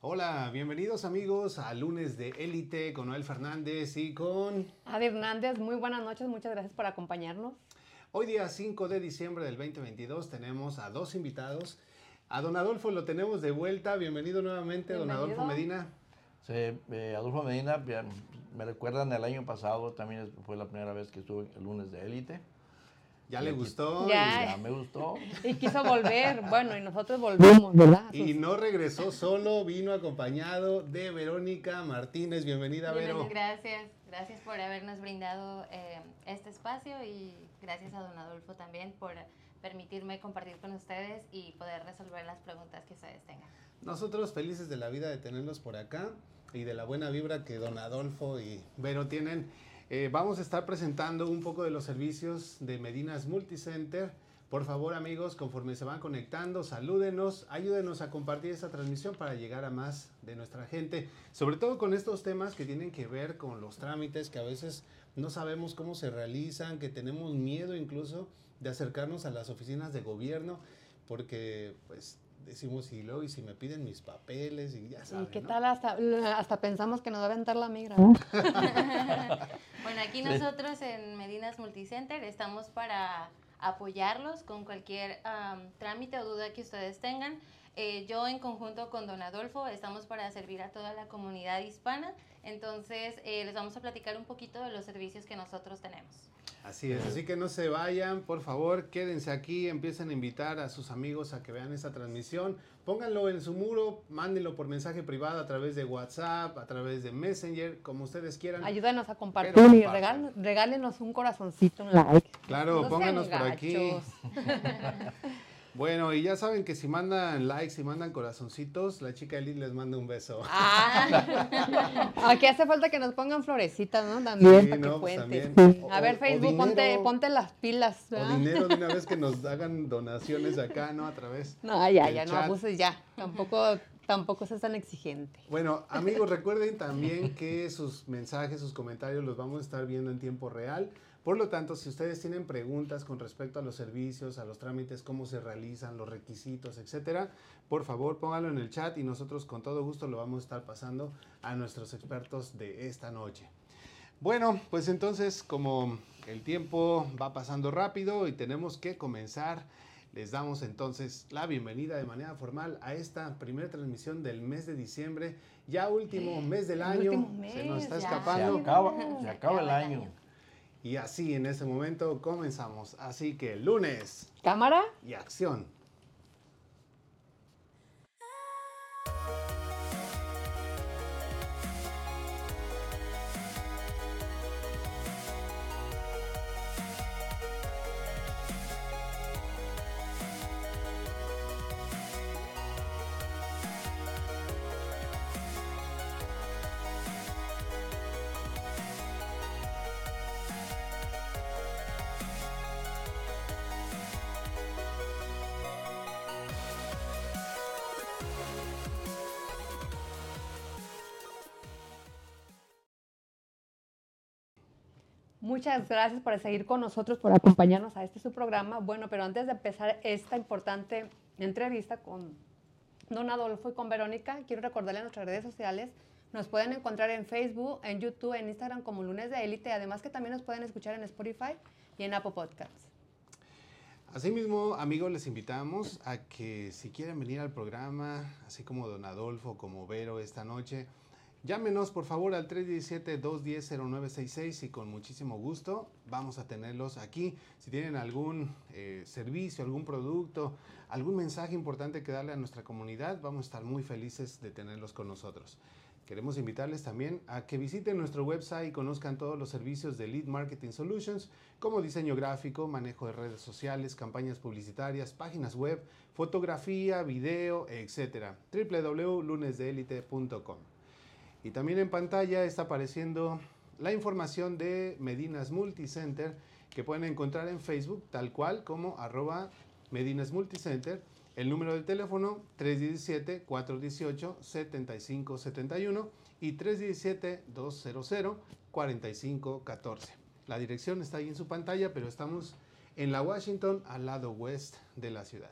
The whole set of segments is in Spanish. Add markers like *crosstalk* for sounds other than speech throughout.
Hola, bienvenidos amigos a lunes de Élite con Noel Fernández y con... Adi Hernández, muy buenas noches, muchas gracias por acompañarnos. Hoy día 5 de diciembre del 2022 tenemos a dos invitados. A don Adolfo lo tenemos de vuelta, bienvenido nuevamente, don Adolfo Medina. Sí, eh, Adolfo Medina, me recuerdan el año pasado, también fue la primera vez que estuve el lunes de Élite. Ya le gustó. Ya. me gustó. Y quiso volver. *laughs* Bueno, y nosotros volvimos, ¿verdad? Y no regresó solo, vino acompañado de Verónica Martínez. Bienvenida, Vero. Gracias, gracias por habernos brindado eh, este espacio y gracias a don Adolfo también por permitirme compartir con ustedes y poder resolver las preguntas que ustedes tengan. Nosotros felices de la vida de tenerlos por acá y de la buena vibra que don Adolfo y Vero tienen. Eh, vamos a estar presentando un poco de los servicios de Medinas Multicenter. Por favor, amigos, conforme se van conectando, salúdenos, ayúdenos a compartir esta transmisión para llegar a más de nuestra gente, sobre todo con estos temas que tienen que ver con los trámites que a veces no sabemos cómo se realizan, que tenemos miedo incluso de acercarnos a las oficinas de gobierno, porque pues decimos, y luego, y si me piden mis papeles, y ya saben. ¿Y qué tal? Hasta, hasta pensamos que nos va a aventar la migra. *laughs* bueno, aquí nosotros en Medinas Multicenter estamos para apoyarlos con cualquier trámite o duda que ustedes tengan. Eh, yo en conjunto con don Adolfo estamos para servir a toda la comunidad hispana, entonces eh, les vamos a platicar un poquito de los servicios que nosotros tenemos. Así es, así que no se vayan, por favor, quédense aquí, empiecen a invitar a sus amigos a que vean esta transmisión, pónganlo en su muro, mándenlo por mensaje privado a través de WhatsApp, a través de Messenger, como ustedes quieran. Ayúdanos a compartir y regálenos un corazoncito, un like. Claro, pónganos por aquí. *laughs* Bueno, y ya saben que si mandan likes, si mandan corazoncitos, la chica Elite les manda un beso. Ah, aquí hace falta que nos pongan florecitas, ¿no? También, sí, no, pues también. A ver, Facebook, ponte, ponte las pilas. O dinero de una vez que nos *laughs* hagan donaciones acá, ¿no? A través. No, ya, ya, no abuses ya. Tampoco tampoco es tan exigente. Bueno, amigos, recuerden también que sus mensajes, sus comentarios los vamos a estar viendo en tiempo real. Por lo tanto, si ustedes tienen preguntas con respecto a los servicios, a los trámites, cómo se realizan, los requisitos, etcétera, por favor pónganlo en el chat y nosotros con todo gusto lo vamos a estar pasando a nuestros expertos de esta noche. Bueno, pues entonces como el tiempo va pasando rápido y tenemos que comenzar, les damos entonces la bienvenida de manera formal a esta primera transmisión del mes de diciembre, ya último mes del año, se nos está escapando. Se acaba, se acaba el año. Y así en ese momento comenzamos. Así que lunes. Cámara. Y acción. Muchas gracias por seguir con nosotros, por acompañarnos a este su programa. Bueno, pero antes de empezar esta importante entrevista con Don Adolfo y con Verónica, quiero recordarle a nuestras redes sociales, nos pueden encontrar en Facebook, en YouTube, en Instagram como Lunes de Élite, además que también nos pueden escuchar en Spotify y en Apple Podcasts. Asimismo, amigos, les invitamos a que si quieren venir al programa, así como Don Adolfo, como Vero esta noche, Llámenos por favor al 317-210-0966 y con muchísimo gusto vamos a tenerlos aquí. Si tienen algún eh, servicio, algún producto, algún mensaje importante que darle a nuestra comunidad, vamos a estar muy felices de tenerlos con nosotros. Queremos invitarles también a que visiten nuestro website y conozcan todos los servicios de Lead Marketing Solutions, como diseño gráfico, manejo de redes sociales, campañas publicitarias, páginas web, fotografía, video, etc. www.lunesdeelite.com. Y también en pantalla está apareciendo la información de Medinas Multicenter que pueden encontrar en Facebook tal cual como arroba Medinas Multicenter. El número de teléfono 317-418-7571 y 317-200-4514. La dirección está ahí en su pantalla, pero estamos en la Washington al lado oeste de la ciudad.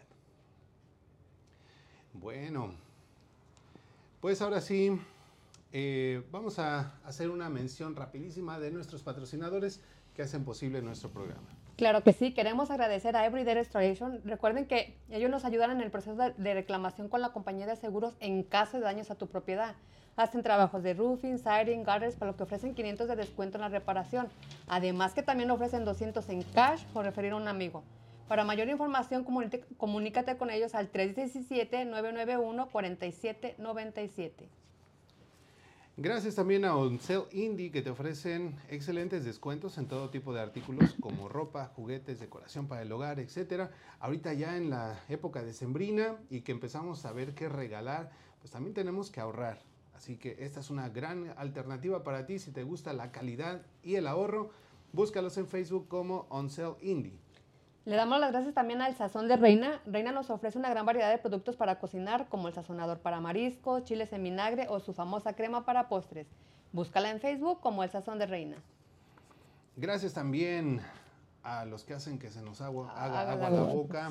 Bueno, Pues ahora sí, eh, vamos a hacer una mención rapidísima de nuestros patrocinadores que hacen posible nuestro programa. Claro que sí, queremos agradecer a Everyday Restoration. Recuerden que ellos nos ayudan en el proceso de, reclamación con la compañía de seguros en caso de daños a tu propiedad. Hacen trabajos de roofing, siding, gutters, para lo que ofrecen 500 de descuento en la reparación. Además que también ofrecen 200 en cash por referir a un amigo. Para mayor información, comunícate con ellos al 317-991-4797. Gracias también a Oncel Indie que te ofrecen excelentes descuentos en todo tipo de artículos como ropa, juguetes, decoración para el hogar, etcétera. Ahorita ya en la época de sembrina y que empezamos a ver qué regalar, pues también tenemos que ahorrar. Así que esta es una gran alternativa para ti si te gusta la calidad y el ahorro. Búscalos en Facebook como Oncel Indie. Le damos las gracias también al Sazón de Reina. Reina nos ofrece una gran variedad de productos para cocinar, como el sazonador para mariscos, chiles en vinagre o su famosa crema para postres. Búscala en Facebook como el Sazón de Reina. Gracias también a los que hacen que se nos agua, haga Haga agua la la boca.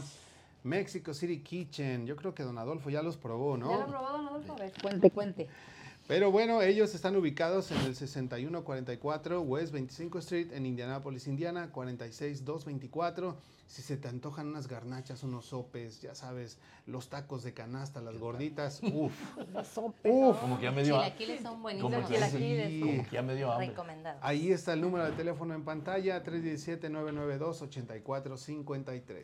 Mexico City Kitchen. Yo creo que don Adolfo ya los probó, ¿no? ¿Ya lo ha probado, don Adolfo? A ver, Cuente, cuente. Pero bueno, ellos están ubicados en el 6144 West 25 Street en Indianapolis, Indiana, 46224. Si se te antojan unas garnachas, unos sopes, ya sabes, los tacos de canasta, las gorditas, *laughs* uff. Uf. Como que ya me dio hambre. Chilaquiles son Como buenísimos. que, chilaquiles. Sí. como que ya me dio hambre. Recomendados. Ahí está el número de teléfono en pantalla, 317-992-8453.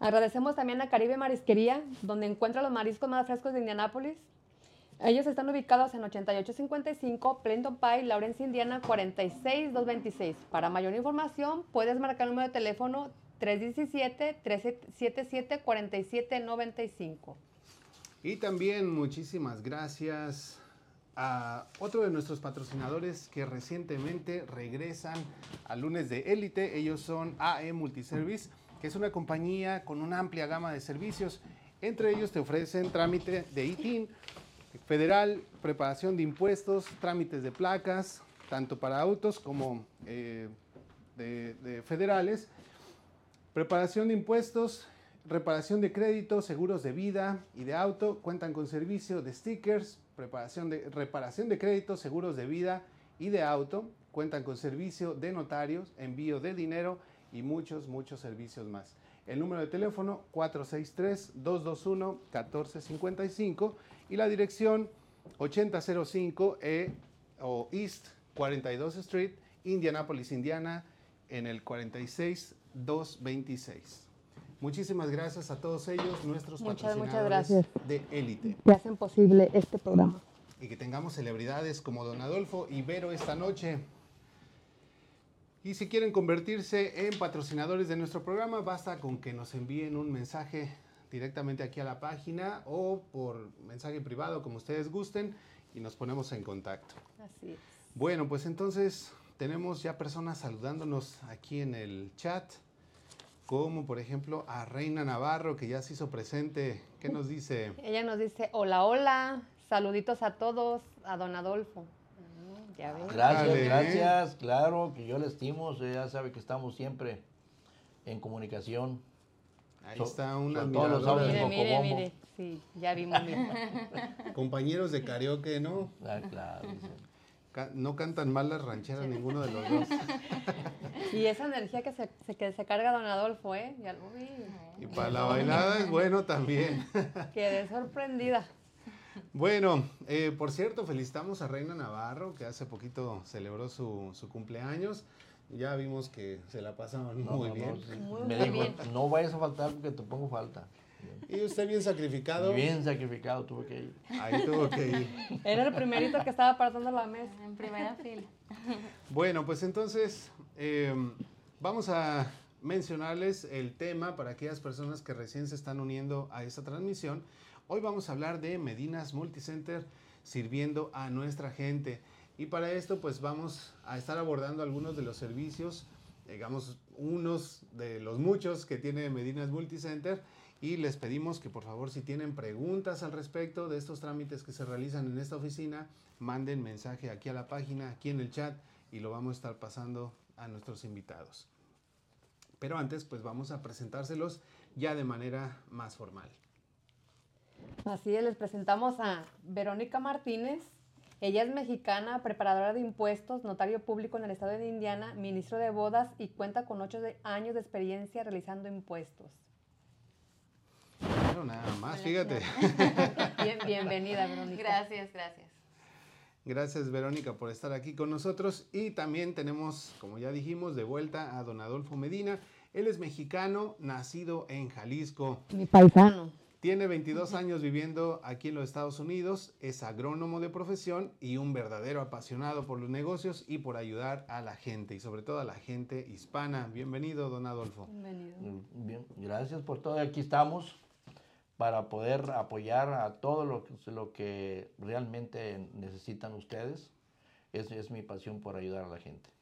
Agradecemos también a Caribe Marisquería, donde encuentra los mariscos más frescos de Indianápolis. Ellos están ubicados en 8855 Plenton Pie, Lawrence, Indiana, 46226. Para mayor información, puedes marcar el número de teléfono 317-377-4795. Y también muchísimas gracias a otro de nuestros patrocinadores que recientemente regresan al lunes de élite. Ellos son AE Multiservice, que es una compañía con una amplia gama de servicios. Entre ellos te ofrecen trámite de ITIN federal, preparación de impuestos, trámites de placas, tanto para autos como eh, de- de federales, preparación de impuestos, reparación de crédito, seguros de vida y de auto, cuentan con servicio de stickers, preparación de, reparación de crédito, seguros de vida y de auto, cuentan con servicio de notarios, envío de dinero y muchos, muchos servicios más. El número de teléfono 463-221-1455 y la dirección 8005 E o East 42 Street, Indianapolis, Indiana, en el 46226. Muchísimas gracias a todos ellos, nuestros Muchas, muchas patrocinadores gracias. de élite. Que hacen posible este programa. Y que tengamos celebridades como Don Adolfo y Vero esta noche. Y si quieren convertirse en patrocinadores de nuestro programa, basta con que nos envíen un mensaje directamente aquí a la página o por mensaje privado, como ustedes gusten, y nos ponemos en contacto. Así es. Bueno, pues entonces tenemos ya personas saludándonos aquí en el chat, como por ejemplo a Reina Navarro, que ya se hizo presente. ¿Qué nos dice? Ella nos dice, hola, hola, saluditos a todos, a don Adolfo. Ya. Gracias, Dale. gracias. Claro que yo le estimo. Ya sabe que estamos siempre en comunicación. Ahí So- está una sobre todo los. Mire, mire, mire. Sí, ya vimos. *laughs* Compañeros de karaoke, ¿no? Ah, claro. Ca- no cantan mal las rancheras ninguno de los dos. *laughs* Y esa energía que se, se- que se carga don Adolfo, ¿eh? Ya lo vi. Y para la bailada es bueno también. Quedé sorprendida. Bueno, eh, por cierto, felicitamos a Reina Navarro, que hace poquito celebró su, su cumpleaños. Ya vimos que se la pasaron No, muy no, bien. no. Muy, Me dijo, bien. no vayas a faltar porque te pongo falta. Y usted bien sacrificado. Bien sacrificado tuve que ir. Ahí tuvo que ir. Era el primerito que estaba apartando la mesa. En primera fila. Bueno, pues entonces eh, vamos a mencionarles el tema para aquellas personas que recién se están uniendo a esta transmisión. Hoy vamos a hablar de Medinas Multicenter sirviendo a nuestra gente. Y para esto pues vamos a estar abordando algunos de los servicios, digamos unos de los muchos que tiene Medinas Multicenter. Y les pedimos que por favor si tienen preguntas al respecto de estos trámites que se realizan en esta oficina, manden mensaje aquí a la página, aquí en el chat y lo vamos a estar pasando a nuestros invitados. Pero antes pues vamos a presentárselos ya de manera más formal. Así es, les presentamos a Verónica Martínez. Ella es mexicana, preparadora de impuestos, notario público en el estado de Indiana, ministro de bodas y cuenta con ocho de- años de experiencia realizando impuestos. Bueno, nada más, fíjate. *laughs* Bien, bienvenida, Verónica. Gracias, gracias. Gracias Verónica por estar aquí con nosotros y también tenemos, como ya dijimos, de vuelta a don Adolfo Medina. Él es mexicano, nacido en Jalisco. Mi paisano. Tiene 22 años viviendo aquí en los Estados Unidos, es agrónomo de profesión y un verdadero apasionado por los negocios y por ayudar a la gente y sobre todo a la gente hispana. Bienvenido, don Adolfo. Bienvenido. Mm, Bien, gracias por todo. Aquí estamos para poder apoyar a todo lo que, lo que realmente necesitan ustedes. Esa es mi pasión por ayudar a la gente.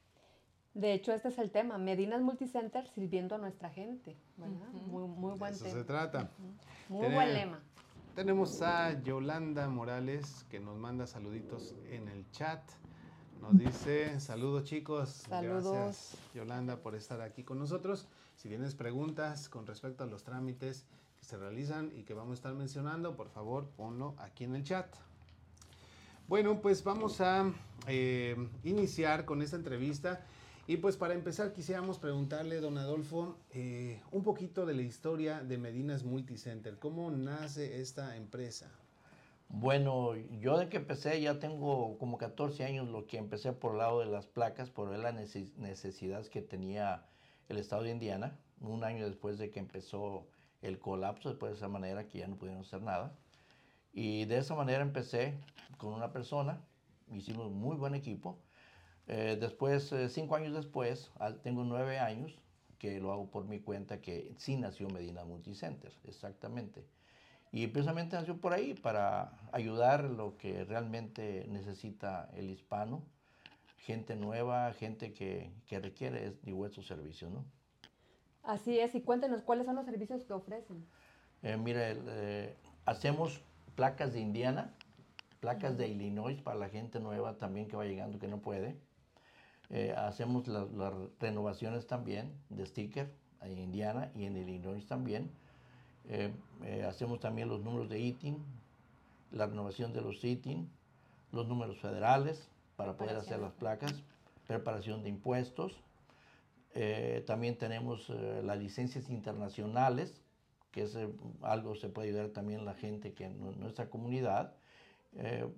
De hecho, este es el tema, Medinas Multicenter sirviendo a nuestra gente. ¿verdad? Muy, muy buen Eso se trata. Muy Tener- buen lema. Tenemos a Yolanda Morales que nos manda saluditos en el chat. Nos dice, saludos chicos. Saludos. Gracias Yolanda por estar aquí con nosotros. Si tienes preguntas con respecto a los trámites que se realizan y que vamos a estar mencionando, por favor ponlo aquí en el chat. Bueno, pues vamos a eh, iniciar con esta entrevista. Y pues para empezar quisiéramos preguntarle, don Adolfo, eh, un poquito de la historia de Medinas Multicenter. ¿Cómo nace esta empresa? Bueno, yo de que empecé ya tengo como 14 años, lo que empecé por el lado de las placas, por ver las neces- necesidades que tenía el estado de Indiana, un año después de que empezó el colapso, después de esa manera que ya no pudieron hacer nada. Y de esa manera empecé con una persona, hicimos muy buen equipo. Eh, después, eh, cinco años después, tengo nueve años que lo hago por mi cuenta, que sí nació Medina Multicenter, exactamente. Y precisamente nació por ahí para ayudar lo que realmente necesita el hispano, gente nueva, gente que, que requiere de vuestros servicios, ¿no? Así es, y cuéntenos cuáles son los servicios que ofrecen. Eh, mire, el, eh, hacemos placas de Indiana, placas de Illinois para la gente nueva también que va llegando que no puede. Eh, hacemos la- las renovaciones también de sticker en Indiana y en Illinois también. Eh, eh, hacemos también los números de ITIN, la renovación de los ITIN, los números federales para poder hacer las placas, preparación de impuestos. Eh, también tenemos eh, las licencias internacionales, que es eh, algo se puede ayudar también la gente que en nu- nuestra comunidad.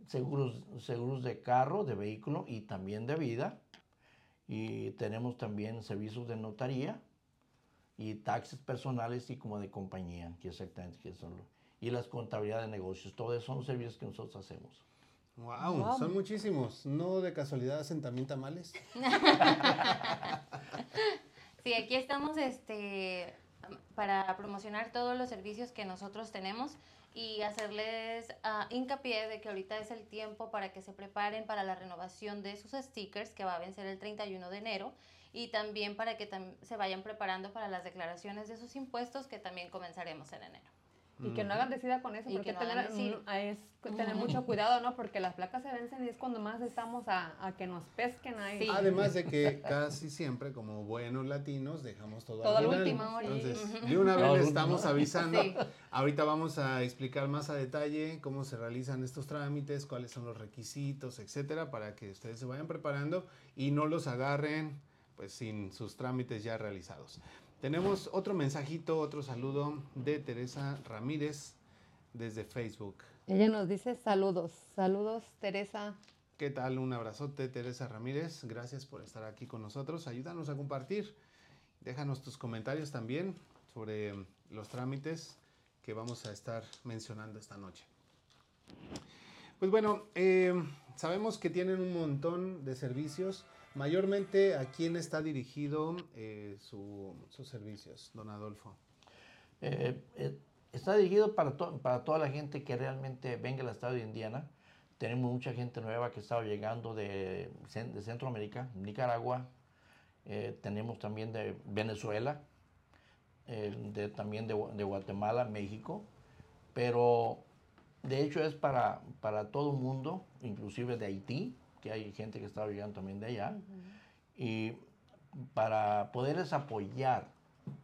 Seguros, seguros de carro, de vehículo y también de vida. Y tenemos también servicios de notaría y taxes personales y como de compañía, que exactamente que son lo- y las contabilidades de negocios. Todos esos son los servicios que nosotros hacemos. Wow, Wow. son muchísimos. ¿No de casualidad hacen también tamales? *laughs* Sí, aquí estamos este, para promocionar todos los servicios que nosotros tenemos y hacerles ah, hincapié de que ahorita es el tiempo para que se preparen para la renovación de sus stickers que va a vencer el 31 de enero y también para que se vayan preparando para las declaraciones de sus impuestos que también comenzaremos en enero. Y que no hagan decida con eso, Y porque que no tener, es tener mucho cuidado, ¿no? Porque las placas se vencen y es cuando más estamos a, a que nos pesquen ahí. Sí. Además de que casi siempre, como buenos latinos, dejamos todo, Todo al al final. último, sí. Entonces, de una vez le estamos avisando. Sí. Ahorita vamos a explicar más a detalle cómo se realizan estos trámites, cuáles son los requisitos, etcétera, para que ustedes se vayan preparando y no los agarren pues sin sus trámites ya realizados. Tenemos otro mensajito, otro saludo de Teresa Ramírez desde Facebook. Ella nos dice saludos, saludos Teresa. ¿Qué tal? Un abrazote, Teresa Ramírez. Gracias por estar aquí con nosotros. Ayúdanos a compartir. Déjanos tus comentarios también sobre los trámites que vamos a estar mencionando esta noche. Pues bueno, eh, sabemos que tienen un montón de servicios. Mayormente, ¿a quién está dirigido eh, su- sus servicios, don Adolfo? Eh, eh, está dirigido para, to- para toda la gente que realmente venga al estado de Indiana. Tenemos mucha gente nueva que está llegando de, de Centroamérica, Nicaragua. Tenemos también de Venezuela, también de Guatemala, México. Pero de hecho es para, para todo el mundo, inclusive de Haití, que hay gente que está llegando también de allá. Y para poderles apoyar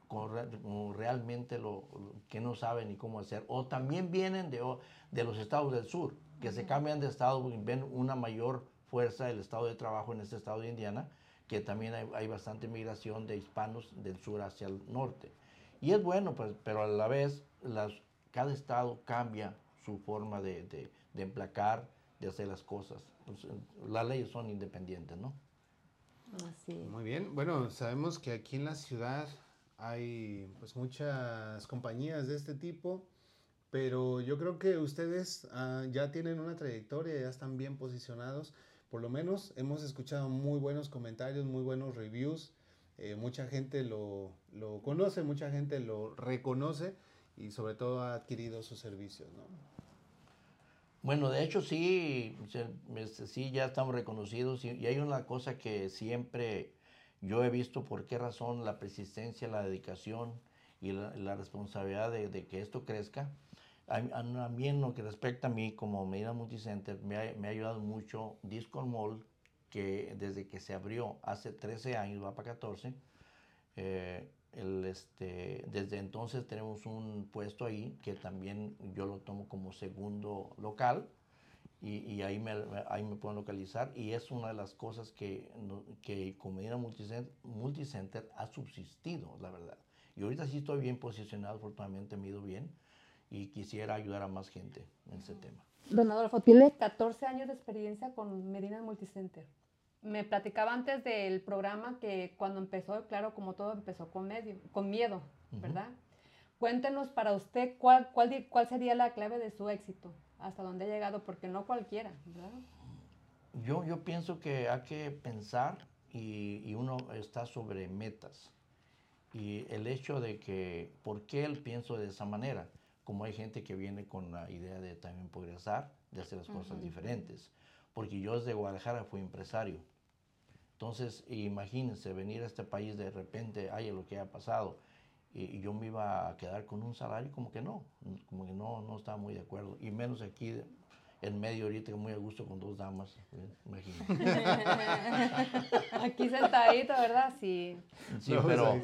como realmente lo, que no saben ni cómo hacer. O también vienen de, de los estados del sur, que se cambian de estado y ven una mayor fuerza del estado de trabajo en este estado de Indiana, que también hay, bastante migración de hispanos del sur hacia el norte. Y es bueno, pues, pero a la vez las, cada estado cambia su forma de, de, de emplacar, de hacer las cosas. Pues, las leyes son independientes, ¿no? Así. Muy bien. Bueno, sabemos que aquí en la ciudad hay pues muchas compañías de este tipo, pero yo creo que ustedes ah, ya tienen una trayectoria, ya están bien posicionados. Por lo menos hemos escuchado muy buenos comentarios, muy buenos reviews. Eh, mucha gente lo, lo, conoce, mucha gente lo reconoce y sobre todo ha adquirido sus servicios. ¿no? Bueno, de hecho sí, este, sí ya estamos reconocidos y, hay una cosa que siempre yo he visto por qué razón la persistencia, la dedicación y la, responsabilidad de, que esto crezca. A, mí en lo que respecta a mí como Medina Multicenter me ha, ayudado mucho Disco Mall que desde que se abrió hace 13 años, va para 14, eh, el, este, desde entonces tenemos un puesto ahí que también yo lo tomo como segundo local y, y ahí, me, ahí me pueden localizar y es una de las cosas que, que Comedina Multicenter, Multicenter ha subsistido, la verdad. Y ahorita sí estoy bien posicionado, afortunadamente me he ido bien y quisiera ayudar a más gente en ese tema. Don Adolfo, tiene 14 años de experiencia con Medina Multicenter me platicaba antes del programa que cuando empezó, claro, como todo empezó con, medio, con miedo, ¿verdad? Cuéntenos para usted cuál, cuál, cuál sería la clave de su éxito, hasta dónde ha llegado, porque no cualquiera, ¿verdad? Yo, yo pienso que hay que pensar y, y, uno está sobre metas. Y el hecho de que, ¿por qué él pienso de esa manera? Como hay gente que viene con la idea de también progresar, de hacer las cosas diferentes. Porque yo desde Guadalajara fui empresario entonces, imagínense venir a este país de repente, ay, lo que ha pasado, y, yo me iba a quedar con un salario, como que no, como que no, no estaba muy de acuerdo, y menos aquí en medio ahorita, muy a gusto con dos damas, imagínense. *laughs* Aquí sentadito, ¿verdad? Sí. Sí, pero...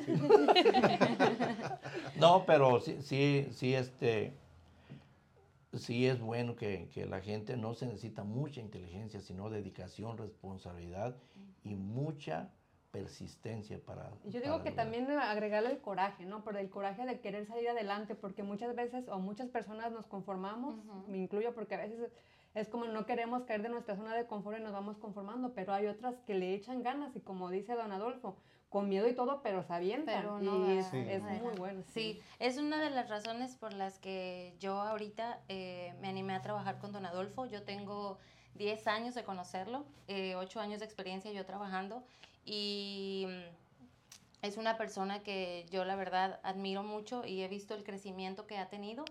no, *laughs* pero sí, sí, sí, este sí es bueno que, que, la gente no se necesita mucha inteligencia, sino dedicación, responsabilidad y mucha persistencia para... Yo digo que también agregarle el coraje, ¿no? Por el coraje de querer salir adelante, porque muchas veces o muchas personas nos conformamos, me incluyo porque a veces es como no queremos caer de nuestra zona de confort y nos vamos conformando, pero hay otras que le echan ganas y como dice don Adolfo, con miedo y todo, pero sabiendo. Pero no, y es, muy bueno. Sí. es una de las razones por las que yo ahorita eh, me animé a trabajar con don Adolfo. Yo tengo 10 años de conocerlo, eh, 8 años de experiencia yo trabajando y mm, es una persona que yo la verdad admiro mucho y he visto el crecimiento que ha tenido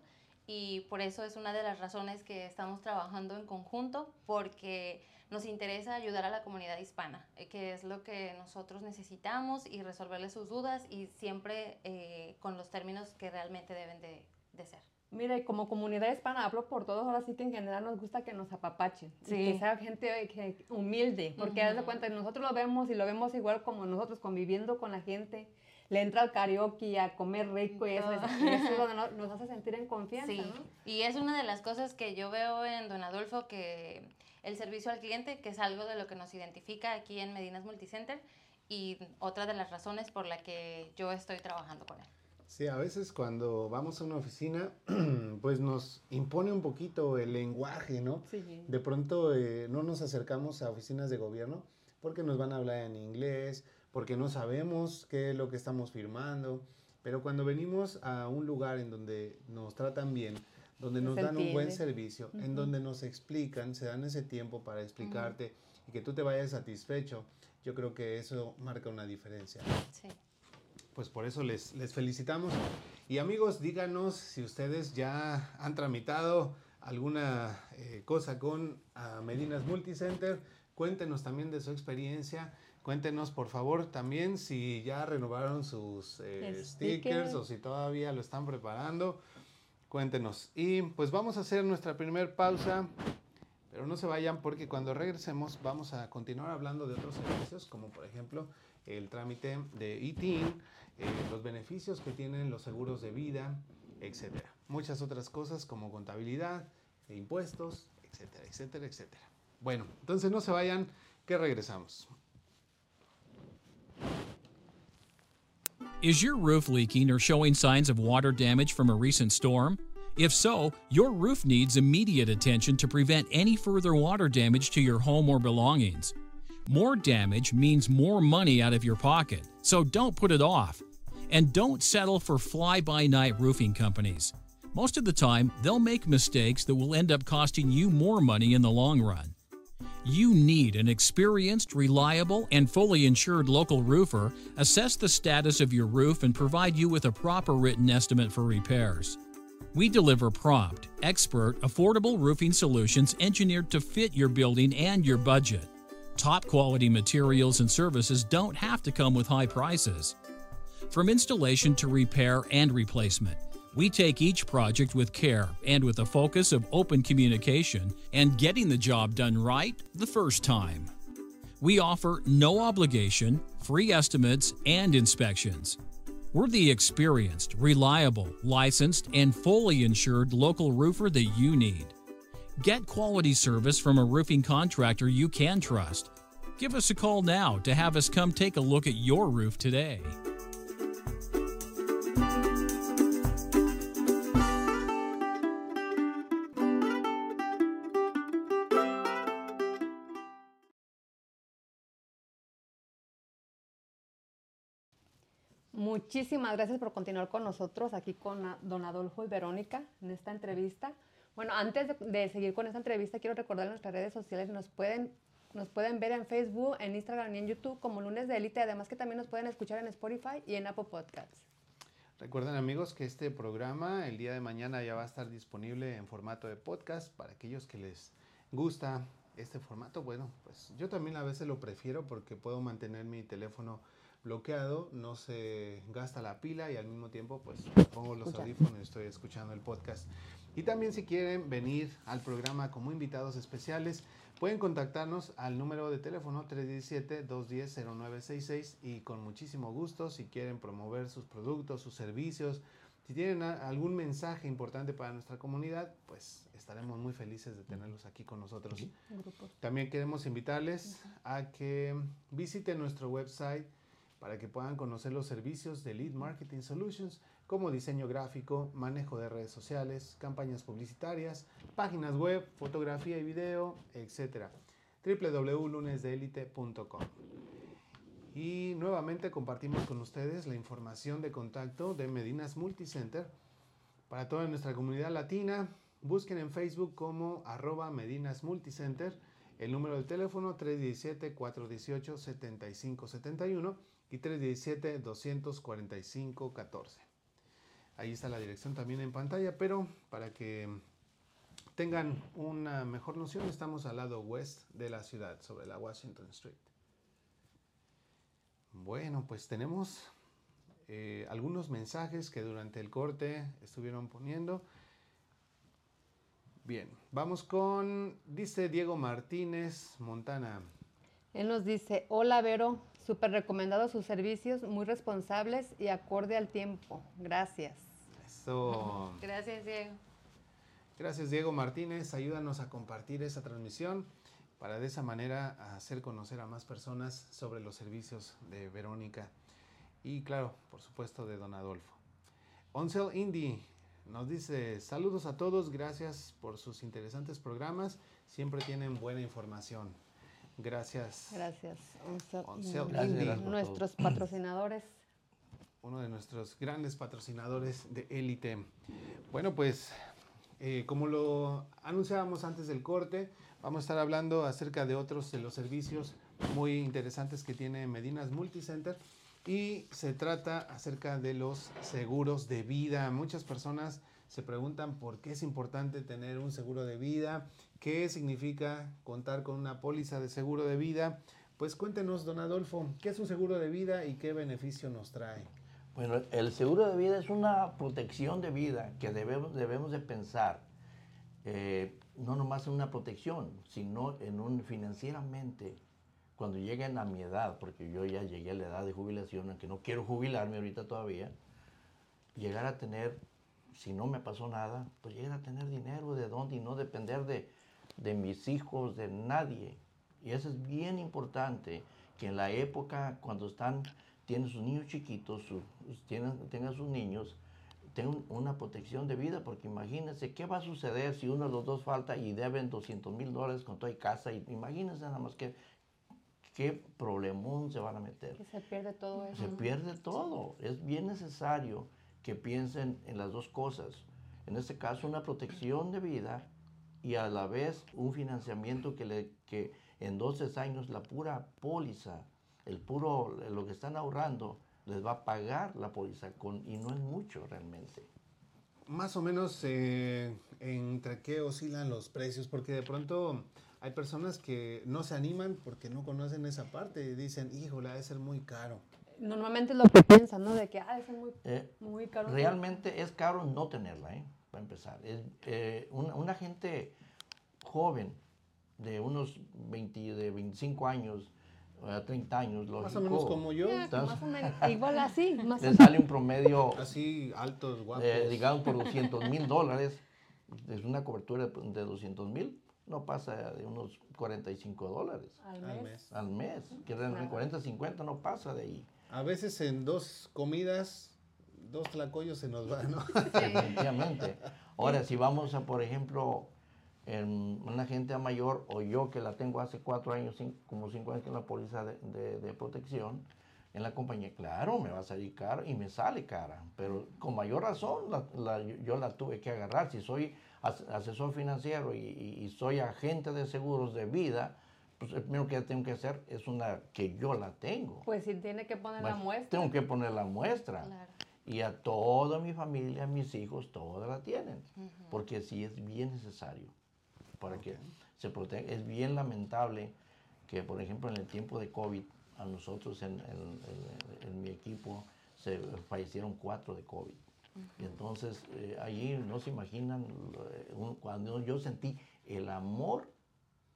y por eso es una de las razones que estamos trabajando en conjunto porque nos interesa ayudar a la comunidad hispana, eh, que es lo que nosotros necesitamos y resolverle sus dudas y siempre eh, con los términos que realmente deben de, de ser. Mira, como comunidad hispana, hablo por todos, ahora sí que en general nos gusta que nos apapachen, que sea gente humilde, porque haz de cuenta, nosotros lo vemos y lo vemos igual como nosotros conviviendo con la gente, le entra al karaoke a comer rico y eso, es, eso *laughs* nos, nos hace sentir en confianza, sí. Y es una de las cosas que yo veo en Don Adolfo, que el servicio al cliente, que es algo de lo que nos identifica aquí en Medinas Multicenter y otra de las razones por la que yo estoy trabajando con él. Sí, a veces cuando vamos a una oficina, *clears throat* pues nos impone un poquito el lenguaje, ¿no? Sí. De pronto eh, no nos acercamos a oficinas de gobierno porque nos van a hablar en inglés, porque no sabemos qué es lo que estamos firmando. Pero cuando venimos a un lugar en donde nos tratan bien, donde nos dan un buen servicio, en donde nos explican, se dan ese tiempo para explicarte y que tú te vayas satisfecho, yo creo que eso marca una diferencia. Sí pues por eso les, les felicitamos. Y amigos, díganos si ustedes ya han tramitado alguna eh, cosa con uh, Medinas Multicenter. Cuéntenos también de su experiencia. Cuéntenos, por favor, también si ya renovaron sus eh, stickers o si todavía lo están preparando. Cuéntenos. Y pues vamos a hacer nuestra primera pausa. Pero no se vayan porque cuando regresemos vamos a continuar hablando de otros servicios, como por ejemplo el trámite de ITIN, eh, los beneficios que tienen los seguros de vida, etcétera. Muchas otras cosas como contabilidad, impuestos, etcétera, etcétera, etcétera. Bueno, entonces no se vayan, que regresamos. Is your roof leaking or showing signs of water damage from a recent storm? If so, your roof needs immediate attention to prevent any further water damage to your home or belongings. More damage means more money out of your pocket, so don't put it off. And don't settle for fly by night roofing companies. Most of the time, they'll make mistakes that will end up costing you more money in the long run. You need an experienced, reliable, and fully insured local roofer assess the status of your roof and provide you with a proper written estimate for repairs. We deliver prompt, expert, affordable roofing solutions engineered to fit your building and your budget. Top quality materials and services don't have to come with high prices. From installation to repair and replacement, we take each project with care and with a focus of open communication and getting the job done right the first time. We offer no obligation, free estimates, and inspections. We're the experienced, reliable, licensed, and fully insured local roofer that you need. Get quality service from a roofing contractor you can trust. Give us a call now to have us come take a look at your roof today. Muchísimas gracias por continuar con nosotros aquí con don Adolfo y Verónica en esta entrevista. Bueno, antes de, seguir con esta entrevista, quiero recordar nuestras redes sociales. Nos pueden, nos pueden ver en Facebook, en Instagram y en YouTube como Lunes de Élite. Además que también nos pueden escuchar en Spotify y en Apple Podcasts. Recuerden amigos que este programa el día de mañana ya va a estar disponible en formato de podcast para aquellos que les gusta este formato. Bueno, pues yo también a veces lo prefiero porque puedo mantener mi teléfono bloqueado, no se gasta la pila y al mismo tiempo pues pongo los Escucha. audífonos y estoy escuchando el podcast. Y también si quieren venir al programa como invitados especiales, pueden contactarnos al número de teléfono 317-210-0966 y con muchísimo gusto si quieren promover sus productos, sus servicios, si tienen algún mensaje importante para nuestra comunidad, pues estaremos muy felices de tenerlos aquí con nosotros. También queremos invitarles a que visiten nuestro website para que puedan conocer los servicios de Lead Marketing Solutions como diseño gráfico, manejo de redes sociales, campañas publicitarias, páginas web, fotografía y video, etc. www.lunesdeelite.com Y nuevamente compartimos con ustedes la información de contacto de Medinas Multicenter para toda nuestra comunidad latina. Busquen en Facebook como arroba Medinas Multicenter, el número de teléfono 317-418-7571 y 317-245-14. Ahí está la dirección también en pantalla, pero para que tengan una mejor noción, estamos al lado west de la ciudad, sobre la Washington Street. Bueno, pues tenemos eh, algunos mensajes que durante el corte estuvieron poniendo. Bien, vamos con, dice Diego Martínez Montana. Él nos dice, hola Vero, súper recomendados sus servicios, muy responsables y acorde al tiempo. Gracias. Eso. Gracias, Diego. Gracias Diego Martínez, ayúdanos a compartir esa transmisión para de esa manera hacer conocer a más personas sobre los servicios de Verónica y claro, por supuesto de Don Adolfo. Oncel Indy nos dice saludos a todos, gracias por sus interesantes programas, siempre tienen buena información. Gracias. Gracias. Oncel Oncel Indy. Gracias, Nuestros patrocinadores. uno de nuestros grandes patrocinadores de élite. Bueno, pues eh, como lo anunciábamos antes del corte, vamos a estar hablando acerca de otros de los servicios muy interesantes que tiene Medinas Multicenter y se trata acerca de los seguros de vida. Muchas personas se preguntan por qué es importante tener un seguro de vida, qué significa contar con una póliza de seguro de vida. Pues cuéntenos, don Adolfo, ¿qué es un seguro de vida y qué beneficio nos trae? Bueno, el seguro de vida es una protección de vida que debemos, debemos de pensar. Eh, no nomás en una protección, sino en un financieramente, cuando lleguen a mi edad, porque yo ya llegué a la edad de jubilación, aunque no quiero jubilarme ahorita todavía, llegar a tener, si no me pasó nada, pues llegar a tener dinero de dónde y no depender de, de mis hijos, de nadie. Y eso es bien importante, que en la época cuando están, tienen sus niños chiquitos, sus, tienen, tengan sus niños, tengan una protección de vida, porque imagínense qué va a suceder si uno de los dos falta y deben 200 mil dólares con toda casa. Y imagínense nada más que qué problemón se van a meter. Que se pierde todo eso. Se pierde todo. Es bien necesario que piensen en las dos cosas. En este caso, una protección de vida y a la vez un financiamiento que, le, que en 12 años la pura póliza, el puro, lo que están ahorrando, les va a pagar la póliza con, y no es mucho realmente. Más o menos eh, entre qué oscilan los precios, porque de pronto hay personas que no se animan porque no conocen esa parte y dicen, híjole, ha de ser muy caro. Normalmente es lo que piensan, ¿no? De que ha de ser muy, Eh, muy caro. Realmente es caro no tenerla, ¿eh? Para empezar. Es, eh, una, una gente joven de unos 20, de 25 años a 30 años, lógico, Más o menos como yo, Ya, estás- más o menos, *laughs* igual así, más menos. sale un promedio, así altos, guapos. eh, digamos, por 200 mil dólares. Es una cobertura de de 200 mil, no pasa de unos 45 dólares al mes. al mes. Que realmente 40, 50 no pasa de ahí. A veces en dos comidas, dos tlacoyos se nos van, ¿no? *laughs* Definitivamente. Ahora, si vamos a, por ejemplo, en una gente mayor o yo que la tengo hace cuatro años, cin- como cinco años en la póliza de, de- de protección, en la compañía, claro, me va a salir caro y me sale cara, pero con mayor razón la- la- yo- la tuve que agarrar. Si soy as- asesor financiero y, y- soy agente de seguros de vida, pues el primero que tengo que hacer es una que yo la tengo. Pues sí, tiene que poner la Bueno, muestra. Tengo que poner la muestra. Claro. Y a toda mi familia, mis hijos, todas la tienen. Porque sí es bien necesario para que se proteja. Es bien lamentable que, por ejemplo, en el tiempo de COVID, a nosotros en, en- en- en mi equipo se fallecieron cuatro de COVID. Y entonces, eh, allí no se imaginan, eh, un- cuando yo sentí el amor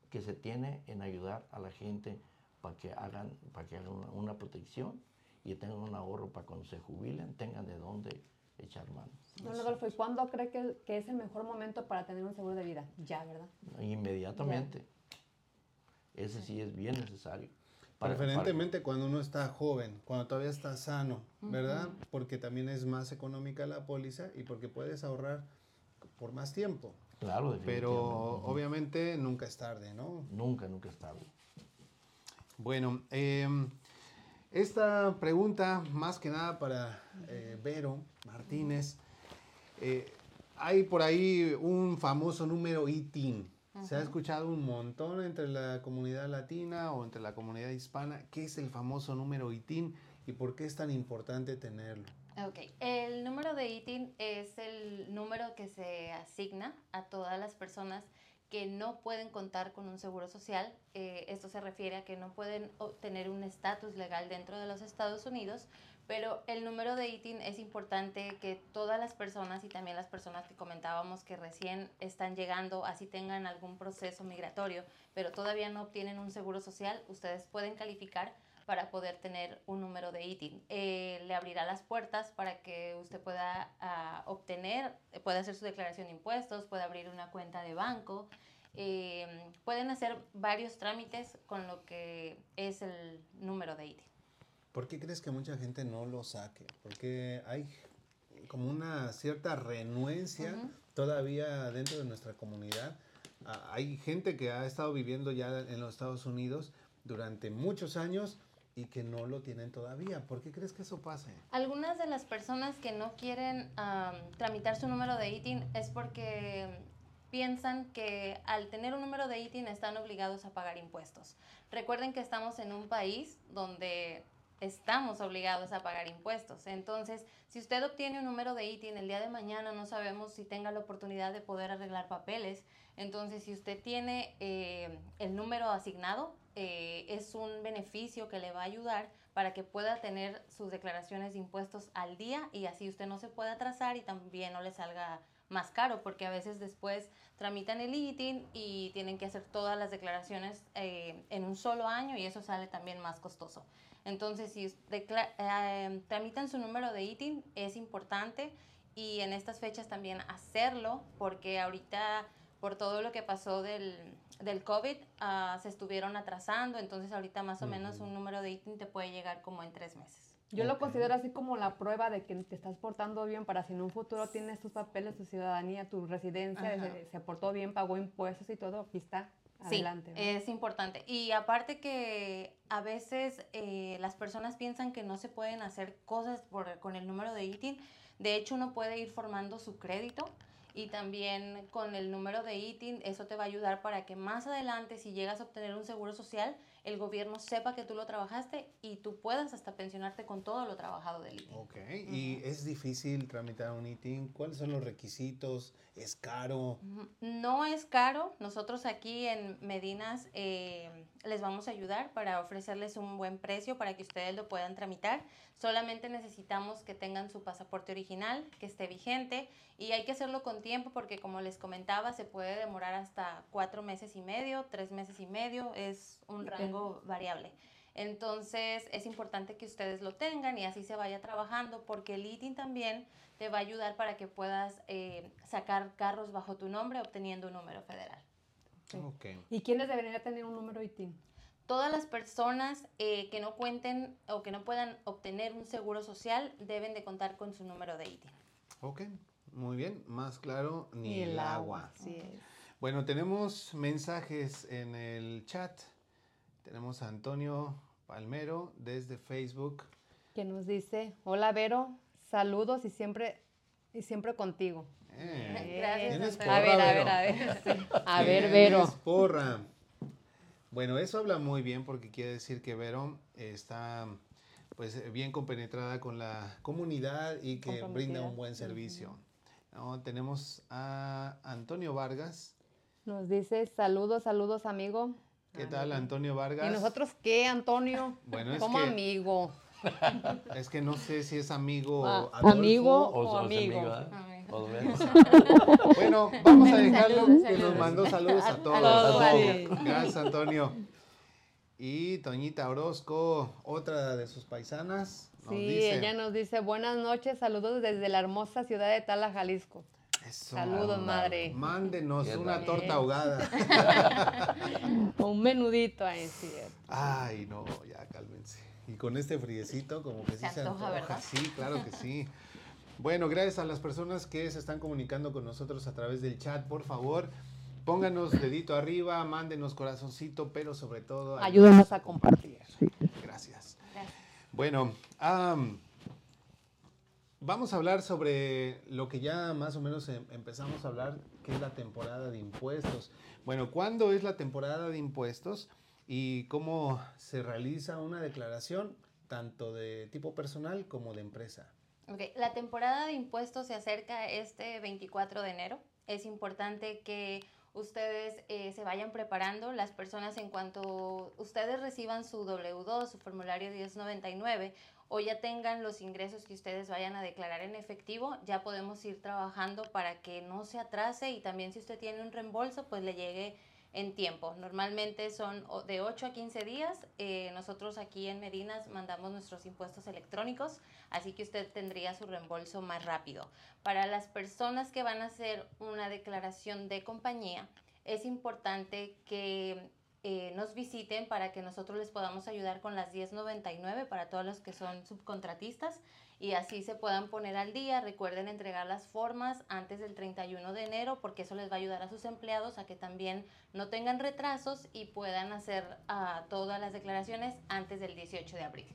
que se tiene en ayudar a la gente para que hagan, para que hagan una, una protección y tengan un ahorro para cuando se jubilen, tengan de dónde echar mano. Don Rodolfo, ¿y cuándo cree que, que es el mejor momento para tener un seguro de vida? Ya, ¿verdad? Inmediatamente. Ese sí es bien necesario. Para- para- Preferentemente cuando uno está joven, cuando todavía está sano, ¿verdad? Porque también es más económica la póliza y porque puedes ahorrar por más tiempo. claro, Pero definitivamente. obviamente nunca es tarde, ¿no? Nunca, nunca es tarde. Bueno, em, esta pregunta más que nada para eh, Vero Martínez. Eh, hay por ahí un famoso número ITIN. Se ha escuchado un montón entre la comunidad latina o entre la comunidad hispana. ¿Qué es el famoso número ITIN y por qué es tan importante tenerlo? Ok, el número de ITIN es el número que se asigna a todas las personas que no pueden contar con un seguro social. Eh, esto se refiere a que no pueden obtener un estatus legal dentro de los Estados Unidos, pero el número de ITIN es importante que todas las personas y también las personas que comentábamos que recién están llegando, así tengan algún proceso migratorio, pero todavía no obtienen un seguro social, ustedes pueden calificar para poder tener un número de ITIN. Eh, le abrirá las puertas para que usted pueda ah, obtener, puede hacer su declaración de impuestos, puede abrir una cuenta de banco, eh, pueden hacer varios trámites con lo que es el número de ITIN. ¿Por qué crees que mucha gente no lo saque? Porque hay como una cierta renuencia todavía dentro de nuestra comunidad. Ah, Hay gente que ha estado viviendo ya en los Estados Unidos durante muchos años que no lo tienen todavía. ¿Por qué crees que eso pase? Algunas de las personas que no quieren am, tramitar su número de ITIN es porque piensan que al tener un número de ITIN están obligados a pagar impuestos. Recuerden que estamos en un país donde estamos obligados a pagar impuestos. Entonces, si usted obtiene un número de ITIN el día de mañana, no sabemos si tenga la oportunidad de poder arreglar papeles. Entonces, si usted tiene eh, el número asignado, eh, es un beneficio que le va a ayudar para que pueda tener sus declaraciones de impuestos al día y así usted no se pueda atrasar y también no le salga más caro porque a veces después tramitan el ITIN y tienen que hacer todas las declaraciones eh, en un solo año y eso sale también más costoso. Entonces, si eh, tramitan su número de ITIN, es importante y en estas fechas también hacerlo porque ahorita por todo lo que pasó del, del COVID uh, se estuvieron atrasando, entonces ahorita más o menos un número de ITIN te puede llegar como en tres meses. Yo lo considero así como la prueba de que te estás portando bien para si en un futuro tienes tus papeles, tu ciudadanía, tu residencia, se, se, portó bien, pagó impuestos y todo, aquí está. Adelante, sí, es importante. Y aparte que a veces eh, las personas piensan que no se pueden hacer cosas por, con el número de ITIN. De hecho, uno puede ir formando su crédito y también con el número de ITIN, eso te va a ayudar para que más adelante, si llegas a obtener un seguro social, el gobierno sepa que tú lo trabajaste y tú puedas hasta pensionarte con todo lo trabajado del ITIN. Ok, ¿y es difícil tramitar un ITIN? ¿Cuáles son los requisitos? ¿Es caro? No es caro. Nosotros aquí en Medinas eh, les vamos a ayudar para ofrecerles un buen precio para que ustedes lo puedan tramitar. Solamente necesitamos que tengan su pasaporte original, que esté vigente y hay que hacerlo con tiempo porque como les comentaba se puede demorar hasta cuatro meses y medio, tres meses y medio, es un rango variable. Entonces es importante que ustedes lo tengan y así se vaya trabajando porque el ITIN también te va a ayudar para que puedas eh, sacar carros bajo tu nombre obteniendo un número federal. ¿Y quiénes deberían tener un número ITIN? todas las personas eh, que no cuenten o que no puedan obtener un seguro social deben de contar con su número de ITIN. Ok, muy bien, más claro, ni, el, agua. Bueno, tenemos mensajes en el chat. Tenemos a Antonio Palmero desde Facebook. Que nos dice, hola Vero, saludos y siempre, y siempre contigo. Eh, *laughs* Gracias. a ver, a ver, a ver. *laughs* A ver, Vero. Porra. Bueno, eso habla muy bien porque quiere decir que Vero está pues bien compenetrada con la comunidad y que brinda un buen servicio. Tenemos a Antonio Vargas. Nos dice saludos, saludos amigo. ¿Qué tal Antonio Vargas? ¿Y nosotros qué, Antonio? Bueno, es Como amigo. *laughs* Es que no sé si es amigo ah, amigo o, amigo. *laughs* bueno, vamos a dejarlo que nos mandó saludos a todos. Gracias, Antonio. Y Toñita Orozco, otra de sus paisanas. sí, ella nos dice buenas noches, saludos desde la hermosa ciudad de Tala, Jalisco. Saludos, madre. Mándenos una torta ahogada. *laughs* Un menudito ahí, sí. Ay, no, ya cálmense. Y con este friecito, como que sí se, antoja, Sí, claro que sí. Bueno, gracias a las personas que se están comunicando con nosotros a través del chat, por favor, pónganos dedito arriba, mándenos corazoncito, pero sobre todo... Ayúdenos a compartir. Gracias. Bueno, vamos a hablar sobre lo que ya más o menos em, empezamos a hablar, que es la temporada de impuestos. Bueno, ¿cuándo es la temporada de impuestos y cómo se realiza una declaración tanto de tipo personal como de empresa? Okay. La temporada de impuestos se acerca este 24 de enero. Es importante que ustedes eh, se vayan preparando. Las personas en cuanto ustedes reciban su W2, su formulario 1099 o ya tengan los ingresos que ustedes vayan a declarar en efectivo, ya podemos ir trabajando para que no se atrase y también si usted tiene un reembolso, pues le llegue en tiempo. Normalmente son de 8 a 15 días. Eh, nosotros aquí en Medinas mandamos nuestros impuestos electrónicos, así que usted tendría su reembolso más rápido. Para las personas que van a hacer una declaración de compañía, es importante que eh, nos visiten para que nosotros les podamos ayudar con las 1099 para todos los que son subcontratistas y así se puedan poner al día. Recuerden entregar las formas antes del 31 de enero porque eso les va a ayudar a sus empleados a que también no tengan retrasos y puedan hacer uh, todas las declaraciones antes del 18 de abril.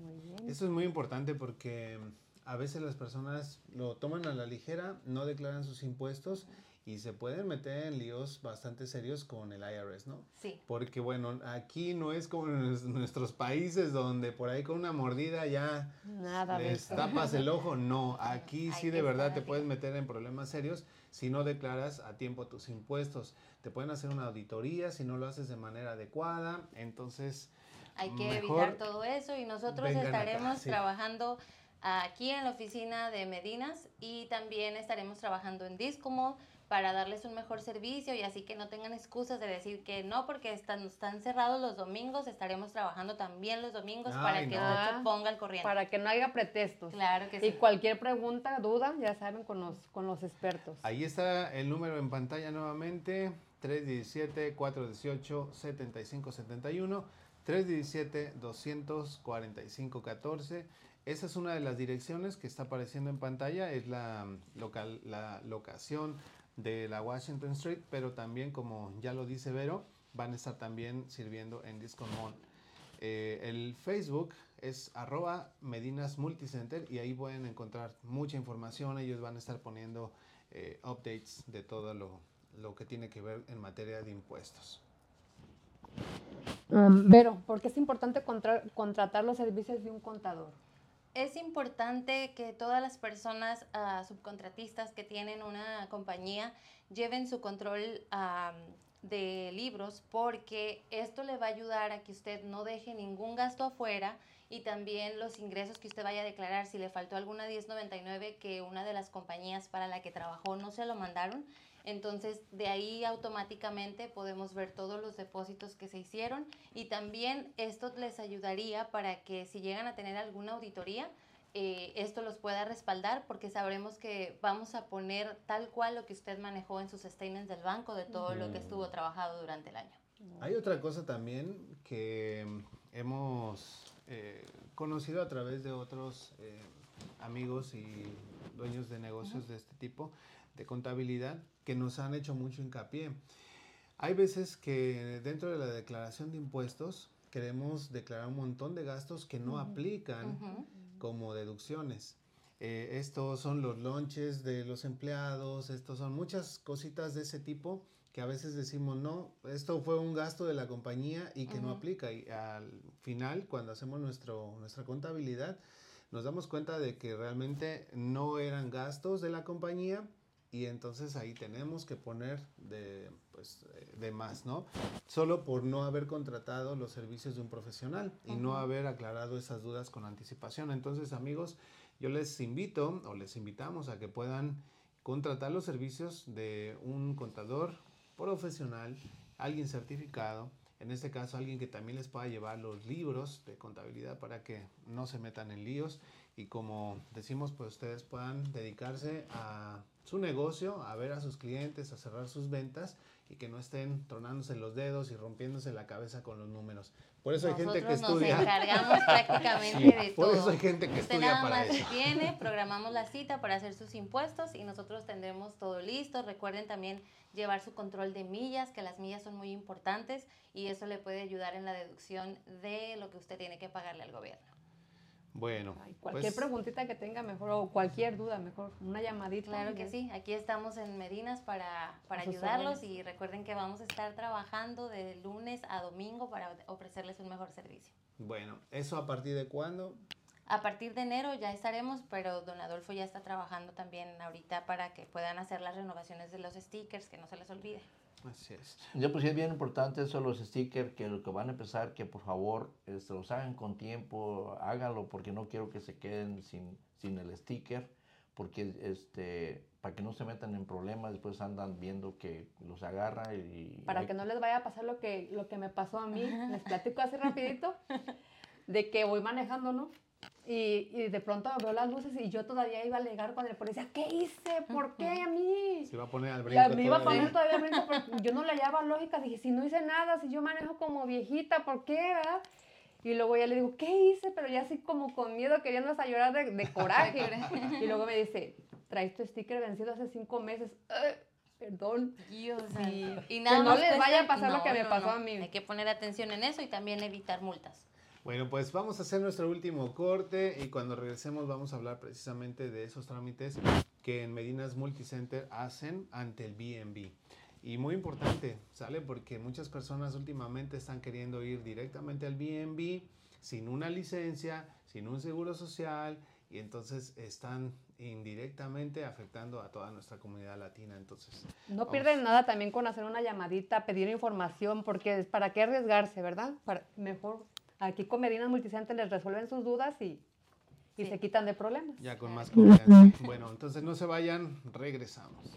Muy bien. Eso es muy importante porque a veces las personas lo toman a la ligera, no declaran sus impuestos y se pueden meter en líos bastante serios con el IRS, ¿no? Sí. Porque bueno, aquí no es como en nuestros países donde por ahí con una mordida ya Nada les tapas el ojo. No, *laughs* aquí sí de verdad te puedes meter en problemas serios si no declaras a tiempo tus impuestos. Te pueden hacer una auditoría si no lo haces de manera adecuada. Entonces... Hay que evitar todo eso y nosotros estaremos trabajando aquí en la oficina de Medinas y también estaremos trabajando en Discomo para darles un mejor servicio y así que no tengan excusas de decir que no porque están, están cerrados los domingos, estaremos trabajando también los domingos para que no. se ponga al corriente. Para que no haya pretextos. Claro que sí. Y cualquier pregunta, duda, ya saben con los, con los expertos. Ahí está el número en pantalla nuevamente, 317-418-7571, 317-245-14. Esa es una de las direcciones que está apareciendo en pantalla, es la, local, la locación de la Washington Street, pero también, como ya lo dice Vero, van a estar también sirviendo en Disco Mall. Eh, el Facebook es arroba Medinas Multicenter y ahí pueden encontrar mucha información. Ellos van a estar poniendo eh, updates de todo lo, lo, que tiene que ver en materia de impuestos. Um, Vero, ¿por qué es importante contra contratar los servicios de un contador? Es importante que todas las personas uh, subcontratistas que tienen una compañía lleven su control uh, de libros porque esto le va a ayudar a que usted no deje ningún gasto afuera y también los ingresos que usted vaya a declarar. Si le faltó alguna 1099 que una de las compañías para la que trabajó no se lo mandaron entonces, de ahí automáticamente podemos ver todos los depósitos que se hicieron y también esto les ayudaría para que si llegan a tener alguna auditoría, eh, esto los pueda respaldar porque sabremos que vamos a poner tal cual lo que usted manejó en sus statements del banco de todo lo que estuvo trabajado durante el año. Hay otra cosa también que hemos eh, conocido a través de otros eh, amigos y dueños de negocios de este tipo de contabilidad que nos han hecho mucho hincapié. Hay veces que dentro de la declaración de impuestos queremos declarar un montón de gastos que no aplican como deducciones. Eh, estos son los lonches de los empleados, estos son muchas cositas de ese tipo que a veces decimos, no, esto fue un gasto de la compañía y que no aplica. Y al final, cuando hacemos nuestro, nuestra contabilidad, nos damos cuenta de que realmente no eran gastos de la compañía, y entonces ahí tenemos que poner de, pues, de más, ¿no? Solo por no haber contratado los servicios de un profesional y no haber aclarado esas dudas con anticipación. Entonces, amigos, yo les invito o les invitamos a que puedan contratar los servicios de un contador profesional, alguien certificado, en este caso alguien que también les pueda llevar los libros de contabilidad para que no se metan en líos y como decimos, pues ustedes puedan dedicarse a su negocio, a ver a sus clientes, a cerrar sus ventas y que no estén tronándose los dedos y rompiéndose la cabeza con los números. Por eso hay gente que estudia. Nos encargamos *laughs* prácticamente de todo. Por eso hay gente que Usted estudia nada para más eso. viene, *laughs* programamos la cita para hacer sus impuestos y nosotros tendremos todo listo. Recuerden también llevar su control de millas, que las millas son muy importantes y eso le puede ayudar en la deducción de lo que usted tiene que pagarle al gobierno. Bueno, Ay, cualquier pues, preguntita que tenga mejor o cualquier duda mejor, una llamadita. Claro que sí, aquí estamos en Medinas para, para ayudarlos y recuerden que vamos a estar trabajando de lunes a domingo para ofrecerles un mejor servicio. bueno, ¿eso a partir de cuándo? A partir de enero ya estaremos, pero don Adolfo ya está trabajando también ahorita para que puedan hacer las renovaciones de los stickers, que no se les olvide. Así es. Ya pues sí es bien importante eso los stickers que lo que van a empezar que por favor este, los hagan con tiempo, háganlo porque no quiero que se queden sin, sin el sticker porque este para que no se metan en problemas después andan viendo que los agarra y Para hay- que no les vaya a pasar lo que, lo que me pasó a mí, *laughs* les platico así rapidito, de que voy manejando, ¿no? Y, y de pronto veo las luces y yo todavía iba a alegar con el policía, ¿qué hice? ¿Por qué a mí? Se va a poner al Y brinco. a- me iba a poner todavía brinco, *laughs* pero yo no le hallaba lógica. Dije, si no hice nada, si yo manejo como viejita, ¿por qué, verdad? Y luego ya le digo, ¿qué hice? Pero ya así como con miedo, queriendo hasta llorar de, de coraje. y luego me dice, traes tu sticker vencido hace cinco meses. "Eh, perdón. Dios, Sí. y Que no les vaya a pasar lo que me pasó a mí. Hay que poner atención en eso y también evitar multas. Bueno, pues vamos a hacer nuestro último corte y cuando regresemos vamos a hablar precisamente de esos trámites que en Medinas Multicenter hacen ante el BNB. Y muy importante, ¿sale? Porque muchas personas últimamente están queriendo ir directamente al BNB sin una licencia, sin un seguro social y entonces están indirectamente afectando a toda nuestra comunidad latina. Entonces, No pierden nada también con hacer una llamadita, pedir información, porque es para qué arriesgarse, ¿verdad? Para, mejor aquí con Medinas Multicenter les resuelven sus dudas y, y Sí. se quitan de problemas. Ya con más confianza. Bueno, entonces no se vayan, regresamos.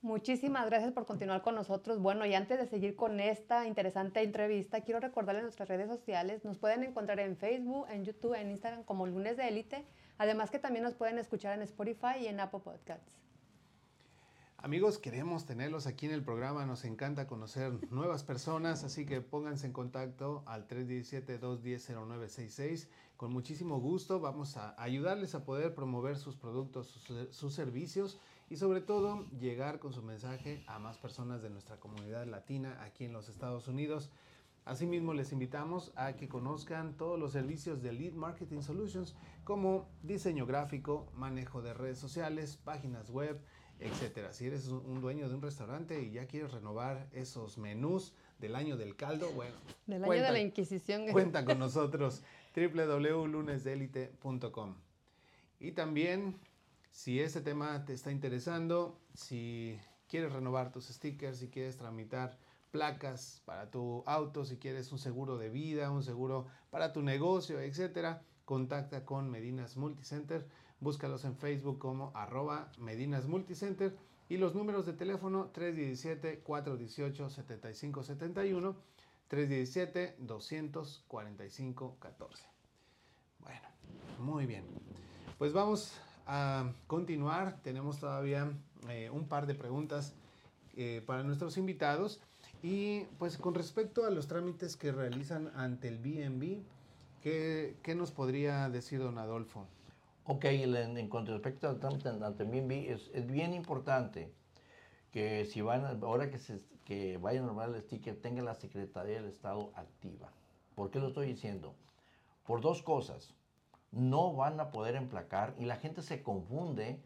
Muchísimas gracias por continuar con nosotros. Bueno, y antes de seguir con esta interesante entrevista, quiero recordarles nuestras redes sociales. Nos pueden encontrar en Facebook, en YouTube, en Instagram como Lunes de Élite. Además que también nos pueden escuchar en Spotify y en Apple Podcasts. Amigos, queremos tenerlos aquí en el programa, nos encanta conocer nuevas personas, así que pónganse en contacto al 317-210-0966. Con muchísimo gusto vamos a ayudarles a poder promover sus productos, sus, sus, servicios y sobre todo llegar con su mensaje a más personas de nuestra comunidad latina aquí en los Estados Unidos. Asimismo, les invitamos a que conozcan todos los servicios de Lead Marketing Solutions como diseño gráfico, manejo de redes sociales, páginas web, etcétera. Si eres un dueño de un restaurante y ya quieres renovar esos menús del año del caldo, bueno, del año de la Inquisición. Cuenta con *laughs* nosotros www.lunesdelite.com. Y también, si este tema te está interesando, si quieres renovar tus stickers, si quieres tramitar placas para tu auto, si quieres un seguro de vida, un seguro para tu negocio, etcétera, contacta con Medinas Multicenter. Búscalos en Facebook como arroba Medinas Multicenter y los números de teléfono 317-418-7571, 317-245-14. Bueno, muy bien. Pues vamos continuar. Tenemos todavía eh, un par de preguntas eh, para nuestros invitados. Y pues con respecto a los trámites que realizan ante el BNB, ¿qué, ¿qué, nos podría decir don Adolfo? Ok, en, en con respecto al trámite ante el BNB, es, es, bien importante que si van, ahora que, se, que vayan a renovar el sticker, tenga la Secretaría del Estado activa. ¿Por qué lo estoy diciendo? Por dos cosas. No van a poder emplacar y la gente se confunde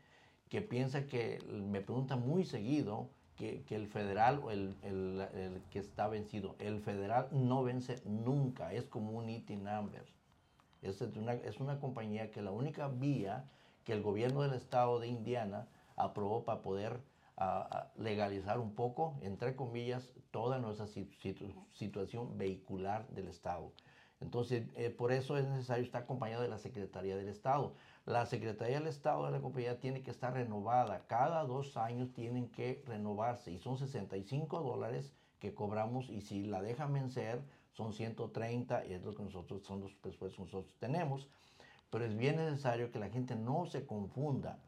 que piensa que, me pregunta muy seguido, que, que, el federal o el, el, que está vencido. El federal no vence nunca, es como un IT number. Es una, es una compañía que la única vía que el gobierno del estado de Indiana aprobó para poder legalizar un poco, entre comillas, toda nuestra situ situación vehicular del estado. Entonces, eh, por eso es necesario estar acompañado de la Secretaría del Estado. La Secretaría del Estado de la compañía tiene que estar renovada. Cada dos años tienen que renovarse y son 65 dólares que cobramos y si la dejan vencer son 130 y es lo que nosotros son los presupuestos que nosotros tenemos. Pero es bien necesario que la gente no se confunda.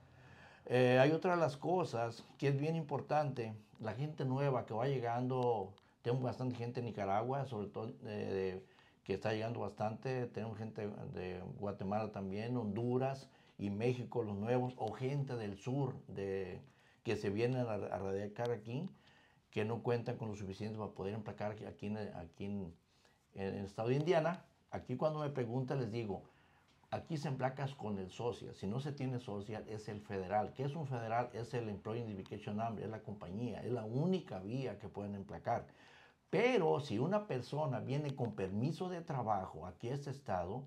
Eh, hay otra de las cosas que es bien importante. La gente nueva que va llegando, tengo bastante gente en Nicaragua, sobre todo eh, que está llegando bastante. Tenemos gente de Guatemala también, Honduras y México, los nuevos, o gente del sur de, que se vienen a, a radicar aquí, que no cuentan con lo suficiente para poder emplacar aquí, en, aquí en, el estado de Indiana. Aquí cuando me preguntan les digo, aquí se emplacas con el social. Si no se tiene social, es el federal. ¿Qué es un federal? Es el Employee Identification Number, es la compañía, es la única vía que pueden emplacar. Pero si una persona viene con permiso de trabajo aquí a este estado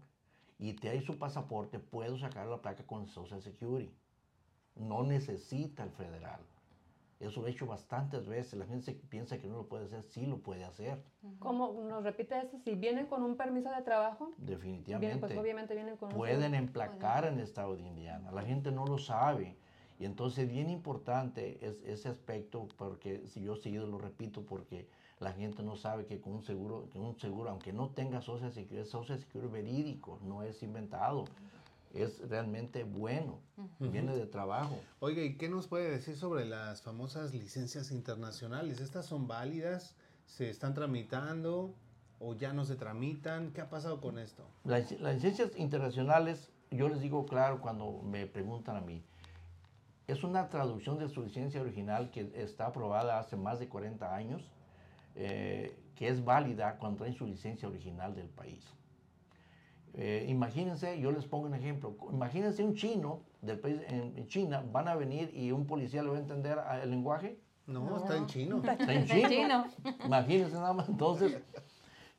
y te hay su pasaporte, puedo sacar la placa con Social Security. No necesita el federal. Eso lo he hecho bastantes veces. La gente piensa que no lo puede hacer, sí lo puede hacer. ¿Cómo nos repite eso? Si vienen con un permiso de trabajo, definitivamente. Vienen, pues obviamente vienen con pueden emplacar en el estado de Indiana. La gente no lo sabe. Y entonces bien importante es ese aspecto, porque si yo seguido lo repito, porque la gente no sabe que con un seguro, que un seguro, aunque no tenga Social Security, es Social Security verídico, no es inventado, es realmente bueno, viene de trabajo. Oiga, ¿y qué nos puede decir sobre las famosas licencias internacionales? ¿Estas son válidas? ¿Se están tramitando o ya no se tramitan? ¿Qué ha pasado con esto? Las, las licencias internacionales, yo les digo claro cuando me preguntan a mí, es una traducción de su licencia original que está aprobada hace más de 40 años, eh, que es válida cuando traen su licencia original del país. Eh, imagínense, yo les pongo un ejemplo, imagínense un chino del país, en China, van a venir y un policía le va a entender el lenguaje. No, está en chino. Está en chino. Imagínense nada más. Entonces,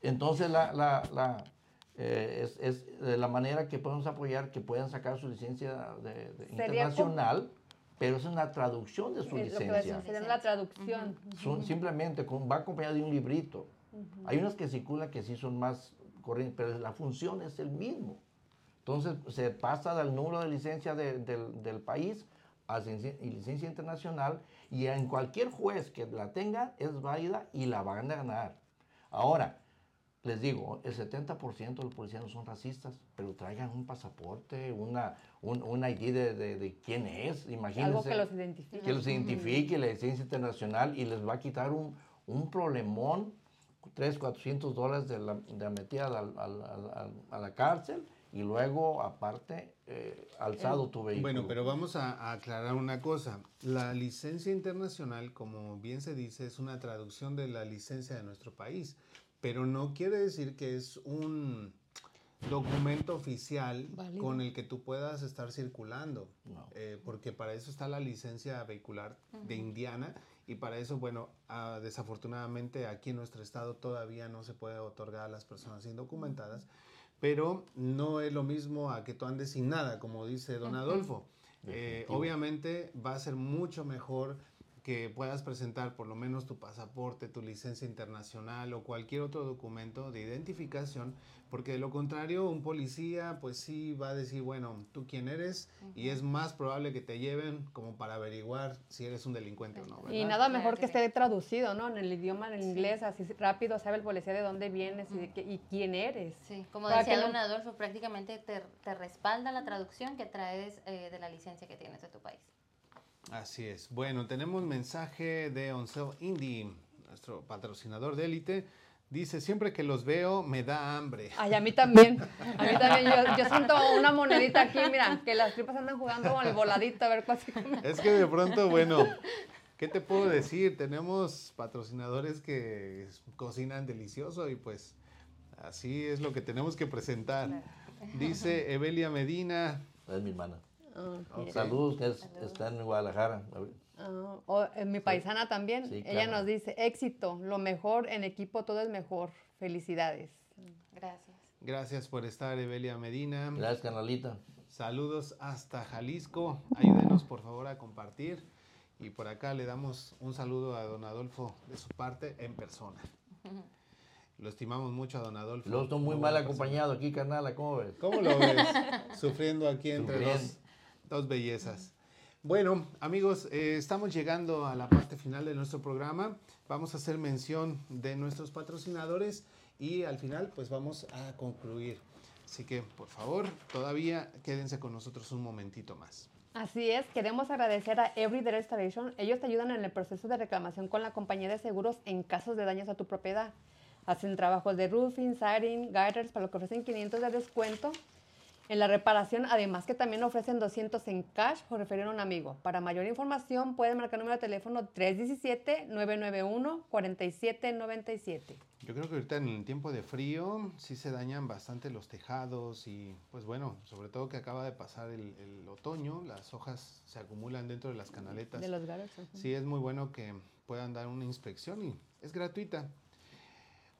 entonces la, la, la eh, es, es, la manera que podemos apoyar que puedan sacar su licencia de, de internacional pero es una traducción de su licencia. Lo que la traducción. Son, simplemente con, va acompañado de un librito. Hay unas que circulan que sí son más corrientes, pero la función es el mismo. Entonces se pasa del número de licencia de, del país a licencia internacional y en cualquier juez que la tenga es válida y la van a ganar. Ahora, les digo, el 70% de los policías no son racistas, pero traigan un pasaporte, una, un, un ID de, de, quién es, imagínense. Algo que los identifique. Que los identifique, la licencia internacional, y les va a quitar un, un problemón, 300, 400 dólares de la, de metida a, a, la cárcel, y luego, aparte, eh, alzado tu vehículo. Bueno, pero vamos a, a, aclarar una cosa. La licencia internacional, como bien se dice, es una traducción de la licencia de nuestro país pero no quiere decir que es un documento oficial con el que tú puedas estar circulando, eh, porque para eso está la licencia vehicular de Indiana y para eso, bueno, ah, desafortunadamente aquí en nuestro estado todavía no se puede otorgar a las personas indocumentadas, pero no es lo mismo a que tú andes sin nada, como dice don Adolfo. Eh, obviamente va a ser mucho mejor que puedas presentar por lo menos tu pasaporte, tu licencia internacional o cualquier otro documento de identificación, porque de lo contrario un policía pues sí va a decir, bueno, tú quién eres y es más probable que te lleven como para averiguar si eres un delincuente o no. Y nada mejor que esté traducido, ¿no? En el idioma en inglés, así rápido sabe el policía de dónde vienes y, quién eres. Sí, como decía don Adolfo, prácticamente te, te, respalda la traducción que traes eh, de la licencia que tienes de tu país. Así es. Bueno, tenemos mensaje de Oncel Indie, nuestro patrocinador de élite. Dice, siempre que los veo me da hambre. *laughs* Ay, a mí también. A mí también. Yo, *laughs* siento una monedita aquí, mira, que las tripas andan jugando con el voladito, a ver cuál Es que de pronto, bueno, ¿qué te puedo decir? Tenemos patrocinadores que cocinan delicioso y pues así es lo que tenemos que presentar. Dice Evelia Medina. Es mi hermana. Saludos, que está en Guadalajara. Ah, mi paisana también. Ella nos dice, éxito, lo mejor en equipo, todo es mejor. Felicidades. Gracias. Gracias por estar, Evelia Medina. Gracias, canalita. Saludos hasta Jalisco. Ayúdenos, por favor, a compartir. Y por acá le damos un saludo a don Adolfo de su parte en persona. *laughs* Lo estimamos mucho a don Adolfo. Lo estoy muy mal acompañado aquí, canal, ¿cómo ves? ¿Cómo lo ves? Sufriendo aquí entre dos Dos bellezas. Bueno, amigos, eh, estamos llegando a la parte final de nuestro programa. Vamos a hacer mención de nuestros patrocinadores y al final pues vamos a concluir. Así que, por favor, todavía quédense con nosotros un momentito más. Así es, queremos agradecer a Everyday Restoration. Ellos te ayudan en el proceso de reclamación con la compañía de seguros en casos de daños a tu propiedad. Hacen trabajos de roofing, siding, gutters, para lo que ofrecen 500 de descuento en la reparación, además que también ofrecen 200 en cash por referir a un amigo. Para mayor información pueden marcar el número de teléfono 317-991-4797. Yo creo que ahorita en el tiempo de frío sí se dañan bastante los tejados y pues bueno, sobre todo que acaba de pasar el, otoño, las hojas se acumulan dentro de las canaletas. De los garos. Sí, es muy bueno que puedan dar una inspección y es gratuita.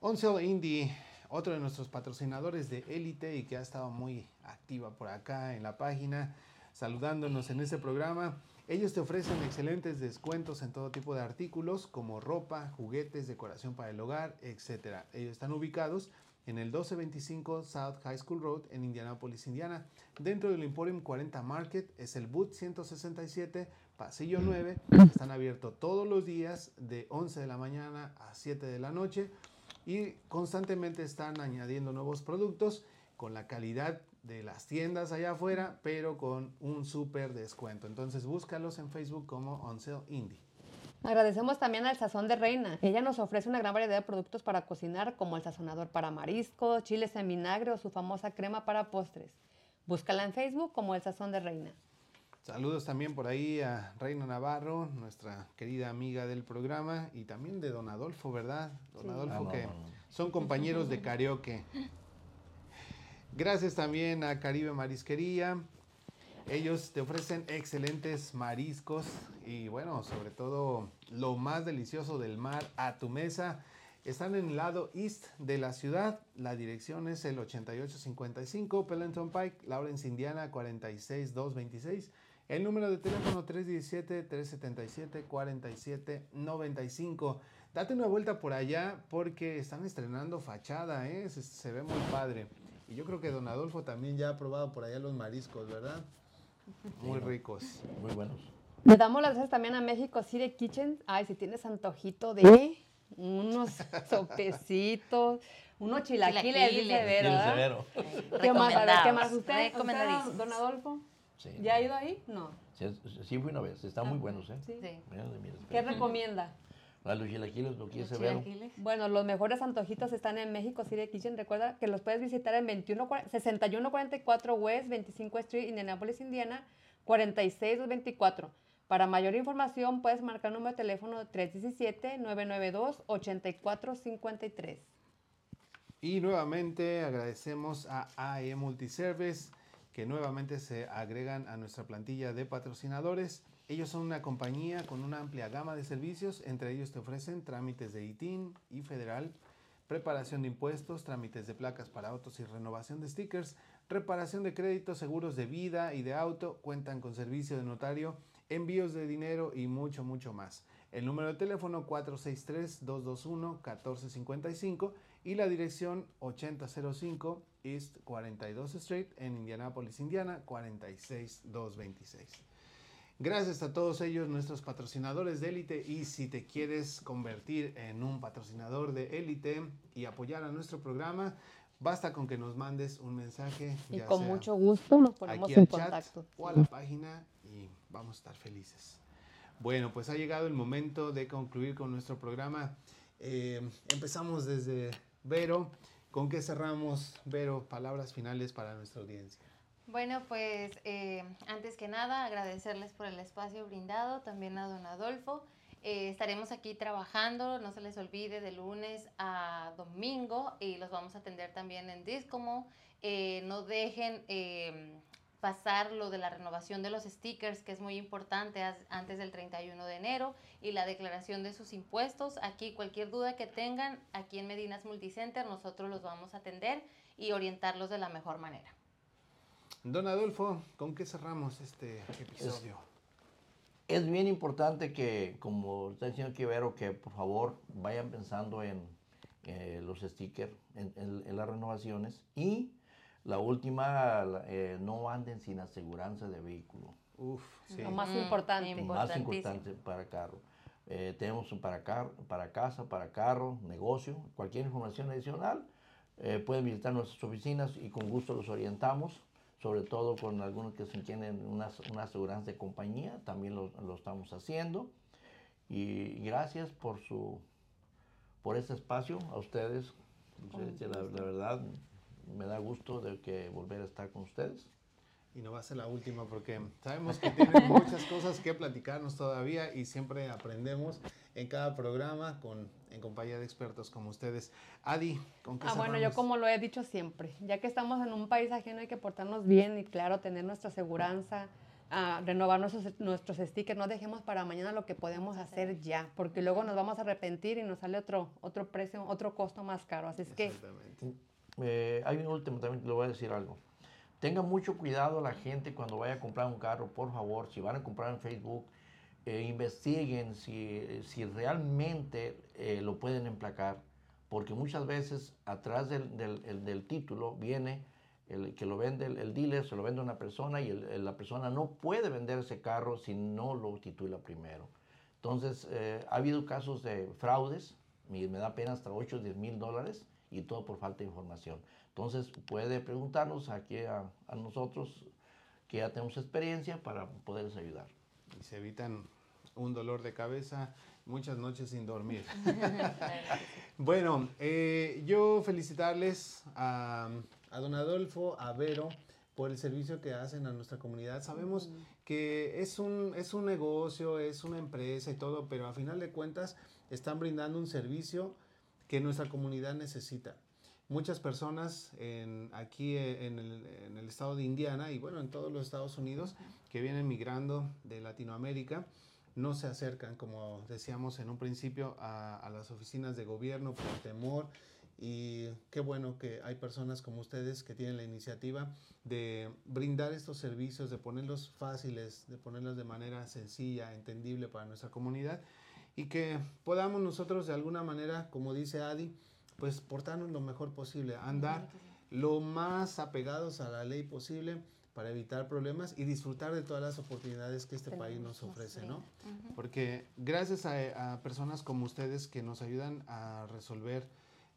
Onsel Indie otro de nuestros patrocinadores de élite y que ha estado muy activa por acá en la página, saludándonos en este programa. Ellos te ofrecen excelentes descuentos en todo tipo de artículos como ropa, juguetes, decoración para el hogar, etc. Ellos están ubicados en el 1225 South High School Road en Indianapolis, Indiana. Dentro del Emporium 40 Market es el Boot 167, pasillo 9. Están abiertos todos los días de 11 de la mañana a 7 de la noche y constantemente están añadiendo nuevos productos con la calidad de las tiendas allá afuera, pero con un súper descuento. Entonces búscalos en Facebook como On Sale Indie. Agradecemos también al Sazón de Reina. Ella nos ofrece una gran variedad de productos para cocinar, como el sazonador para mariscos, chiles en vinagre o su famosa crema para postres. Búscala en Facebook como el Sazón de Reina. Saludos también por ahí a Reina Navarro, nuestra querida amiga del programa, y también de Don Adolfo, ¿verdad? Don Sí. Adolfo, Ah, no, que no, no. son compañeros de karaoke. Gracias también a Caribe Marisquería. Ellos te ofrecen excelentes mariscos y bueno, sobre todo lo más delicioso del mar a tu mesa. Están en el lado east de la ciudad. La dirección es el 8855 Pellenton Pike, Lawrence, Indiana 46226. El número de teléfono 317-377-4795. Date una vuelta por allá porque están estrenando fachada, ¿eh? se, se ve muy padre. Y yo creo que don Adolfo también ya ha probado por allá los mariscos, ¿verdad? Muy ricos. Muy buenos. Le damos las gracias también a México City Kitchen. Ay, si tienes antojito de unos *laughs* sopecitos, unos chilaquiles. ¿Qué más? ¿qué más? ¿Usted, don Adolfo? Sí. ¿Ya ha ido ahí? No. Sí, sí fui una vez. Están muy buenos, ¿eh? Sí. Sí. Mira, mira, ¿Qué recomienda? A los chilaquiles, lo severo. chilaquiles. Bueno, los mejores antojitos están en México City Kitchen. Recuerda que los puedes visitar en 21, 6144 West 25 Street, Indianapolis, Indiana, 46224. Para mayor información puedes marcar el número de teléfono 317-992-8453. Y nuevamente agradecemos a AE Multiservice que nuevamente se agregan a nuestra plantilla de patrocinadores. Ellos son una compañía con una amplia gama de servicios, entre ellos te ofrecen trámites de ITIN y federal, preparación de impuestos, trámites de placas para autos y renovación de stickers, reparación de créditos, seguros de vida y de auto, cuentan con servicio de notario, envíos de dinero y mucho, mucho más. El número de teléfono 463-221-1455 y la dirección 8005 East 42 Street en Indianapolis, Indiana 46226. Gracias a todos ellos, nuestros patrocinadores de élite. Y si te quieres convertir en un patrocinador de élite y apoyar a nuestro programa, basta con que nos mandes un mensaje. Y ya con sea mucho gusto nos ponemos en contacto. o a la página y vamos a estar felices. Bueno, pues ha llegado el momento de concluir con nuestro programa. Eh, empezamos desde Vero. ¿Con qué cerramos, Vero? Palabras finales para nuestra audiencia. Bueno, pues eh, antes que nada agradecerles por el espacio brindado, también a don Adolfo. Eh, estaremos aquí trabajando, no se les olvide, de lunes a domingo y los vamos a atender también en Discomo. Eh, no dejen pasar lo de la renovación de los stickers, que es muy importante antes del 31 de enero, y la declaración de sus impuestos. Aquí cualquier duda que tengan, aquí en Medinas Multicenter, nosotros los vamos a atender y orientarlos de la mejor manera. Don Adolfo, ¿con qué cerramos este episodio? Es bien importante que, como está diciendo aquí Vero, que por favor vayan pensando en eh, los stickers, en, en- en las renovaciones. Y la última, eh, no anden sin aseguranza de vehículo. Uf, sí. Lo más Mm, importante. Más importante para carro. Eh, tenemos un para, car- para casa, para carro, negocio, cualquier información adicional. eh, pueden visitar nuestras oficinas y con gusto los orientamos, sobre todo con algunos que se tienen una, una aseguranza de compañía, también lo, lo estamos haciendo. Y gracias por su por este espacio a ustedes. Ustedes, La, la verdad me da gusto de que volver a estar con ustedes. Y no va a ser la última porque sabemos que tienen *laughs* muchas cosas que platicarnos todavía y siempre aprendemos en cada programa con, en compañía de expertos como ustedes. Adi, ¿con qué Ah, bueno, yo cerramos? como lo he dicho siempre, ya que estamos en un país ajeno hay que portarnos bien y claro, tener nuestra aseguranza, ah, renovar nuestros, nuestros stickers, no dejemos para mañana lo que podemos hacer ya, porque luego nos vamos a arrepentir y nos sale otro, otro precio, otro costo más caro. Así es que. Eh, hay un último también, le voy a decir algo. Tengan mucho cuidado la gente cuando vaya a comprar un carro, por favor, si van a comprar en Facebook, eh, investiguen si, si realmente eh, lo pueden emplacar, porque muchas veces atrás del, del- el- del título viene el que lo vende el, el dealer, se lo vende una persona y el- la persona no puede vender ese carro si no lo titula primero. Entonces, eh, ha habido casos de fraudes, y me da pena hasta 8 o 10 mil dólares, y todo por falta de información. Entonces, puede preguntarnos aquí a, a nosotros, que ya tenemos experiencia, para poderles ayudar. Y se evitan un dolor de cabeza, muchas noches sin dormir. *laughs* Bueno, eh, yo felicitarles a, a don Adolfo, a Vero, por el servicio que hacen a nuestra comunidad. Sabemos que es un, es un negocio, es una empresa y todo, pero a final de cuentas están brindando un servicio que nuestra comunidad necesita. Muchas personas en, aquí en el, en el estado de Indiana y bueno, en todos los Estados Unidos que vienen migrando de Latinoamérica, no se acercan, como decíamos en un principio, a, a las oficinas de gobierno por temor. Y qué bueno que hay personas como ustedes que tienen la iniciativa de brindar estos servicios, de ponerlos fáciles, de ponerlos de manera sencilla, entendible para nuestra comunidad y que podamos nosotros de alguna manera, como dice Adi, pues portarnos lo mejor posible, andar lo más apegados a la ley posible para evitar problemas y disfrutar de todas las oportunidades que este país nos ofrece, ¿no? Porque gracias a, a personas como ustedes que nos ayudan a resolver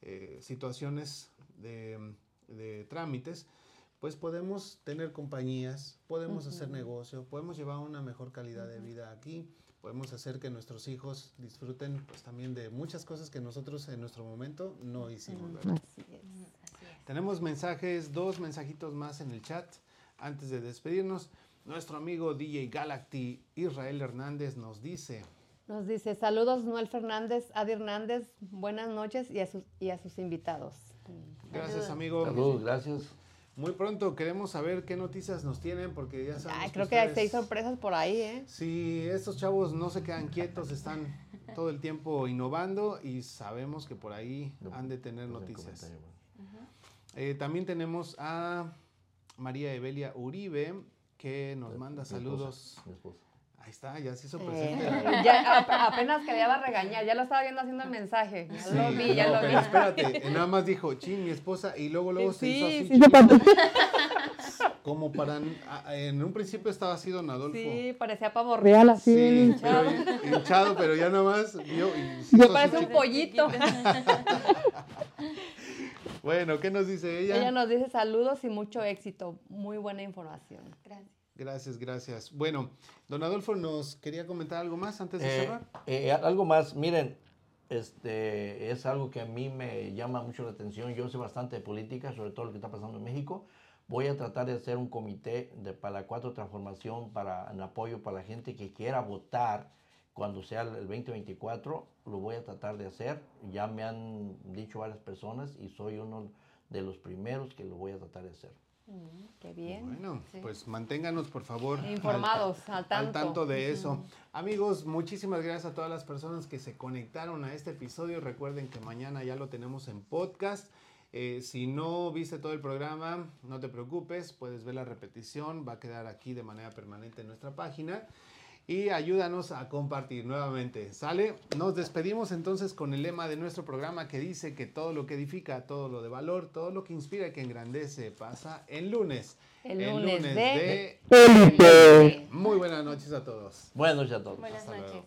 eh, situaciones de, de trámites, pues podemos tener compañías, podemos hacer negocio, podemos llevar una mejor calidad de vida aquí, podemos hacer que nuestros hijos disfruten pues también de muchas cosas que nosotros en nuestro momento no hicimos, ¿verdad? Así es. Así es. Tenemos mensajes, dos mensajitos más en el chat. Antes de despedirnos, nuestro amigo DJ Galacty Israel Hernández nos dice, Nos dice, saludos Noel Fernández, Adi Hernández, buenas noches y a sus, y a sus invitados. gracias amigo. Saludos, gracias. Muy pronto queremos saber qué noticias nos tienen porque ya sabemos Ay, creo que hay ustedes- seis sorpresas por ahí, ¿eh? Sí, estos chavos no se quedan quietos, están todo el tiempo innovando y sabemos que por ahí han de tener en noticias. Eh, también tenemos a María Evelia Uribe que nos manda Mi esposa, saludos. mi esposa. Ahí está, ya se hizo Eh, presente. *laughs* ya, ap- apenas quería va a regañar, ya lo estaba viendo haciendo el mensaje. Ya Sí, lo vi, ya no, lo vi. pero espérate, *laughs* nada más dijo, chin, mi esposa, y luego luego se hizo Sí, así, sí se *laughs* como para, en un principio estaba así don Adolfo. Sí, parecía pavo real así, Sí, pero hinchado. hin- hinchado, pero ya nada más vio y se Me parece así un pollito. Bueno, ¿qué nos dice ella? Ella nos dice saludos y mucho éxito. Muy buena información. Gracias. Gracias, gracias. Bueno, don Adolfo nos quería comentar algo más antes de Eh, cerrar. eh, algo más, miren, este es algo que a mí me llama mucho la atención. Yo sé bastante de política, sobre todo lo que está pasando en México. Voy a tratar de hacer un comité de, para la cuatro transformación para en apoyo para la gente que quiera votar cuando sea el 2024. Lo voy a tratar de hacer. Ya me han dicho varias personas y soy uno de los primeros que lo voy a tratar de hacer. Mm, Qué bien. Bueno, Sí. pues manténganos por favor al- Informados, al tanto. tanto de eso. Amigos, muchísimas gracias a todas las personas que se conectaron a este episodio. Recuerden que mañana ya lo tenemos en podcast. Eh, si no viste todo el programa, no te preocupes, puedes ver la repetición, va a quedar aquí de manera permanente en nuestra página. Y ayúdanos a compartir nuevamente. ¿Sale? Nos despedimos entonces con el lema de nuestro programa que dice que todo lo que edifica, todo lo de valor, todo lo que inspira y que engrandece pasa en lunes. El lunes de- de muy buenas noches a todos. Buenas noches a todos. Buenas Hasta noches. luego.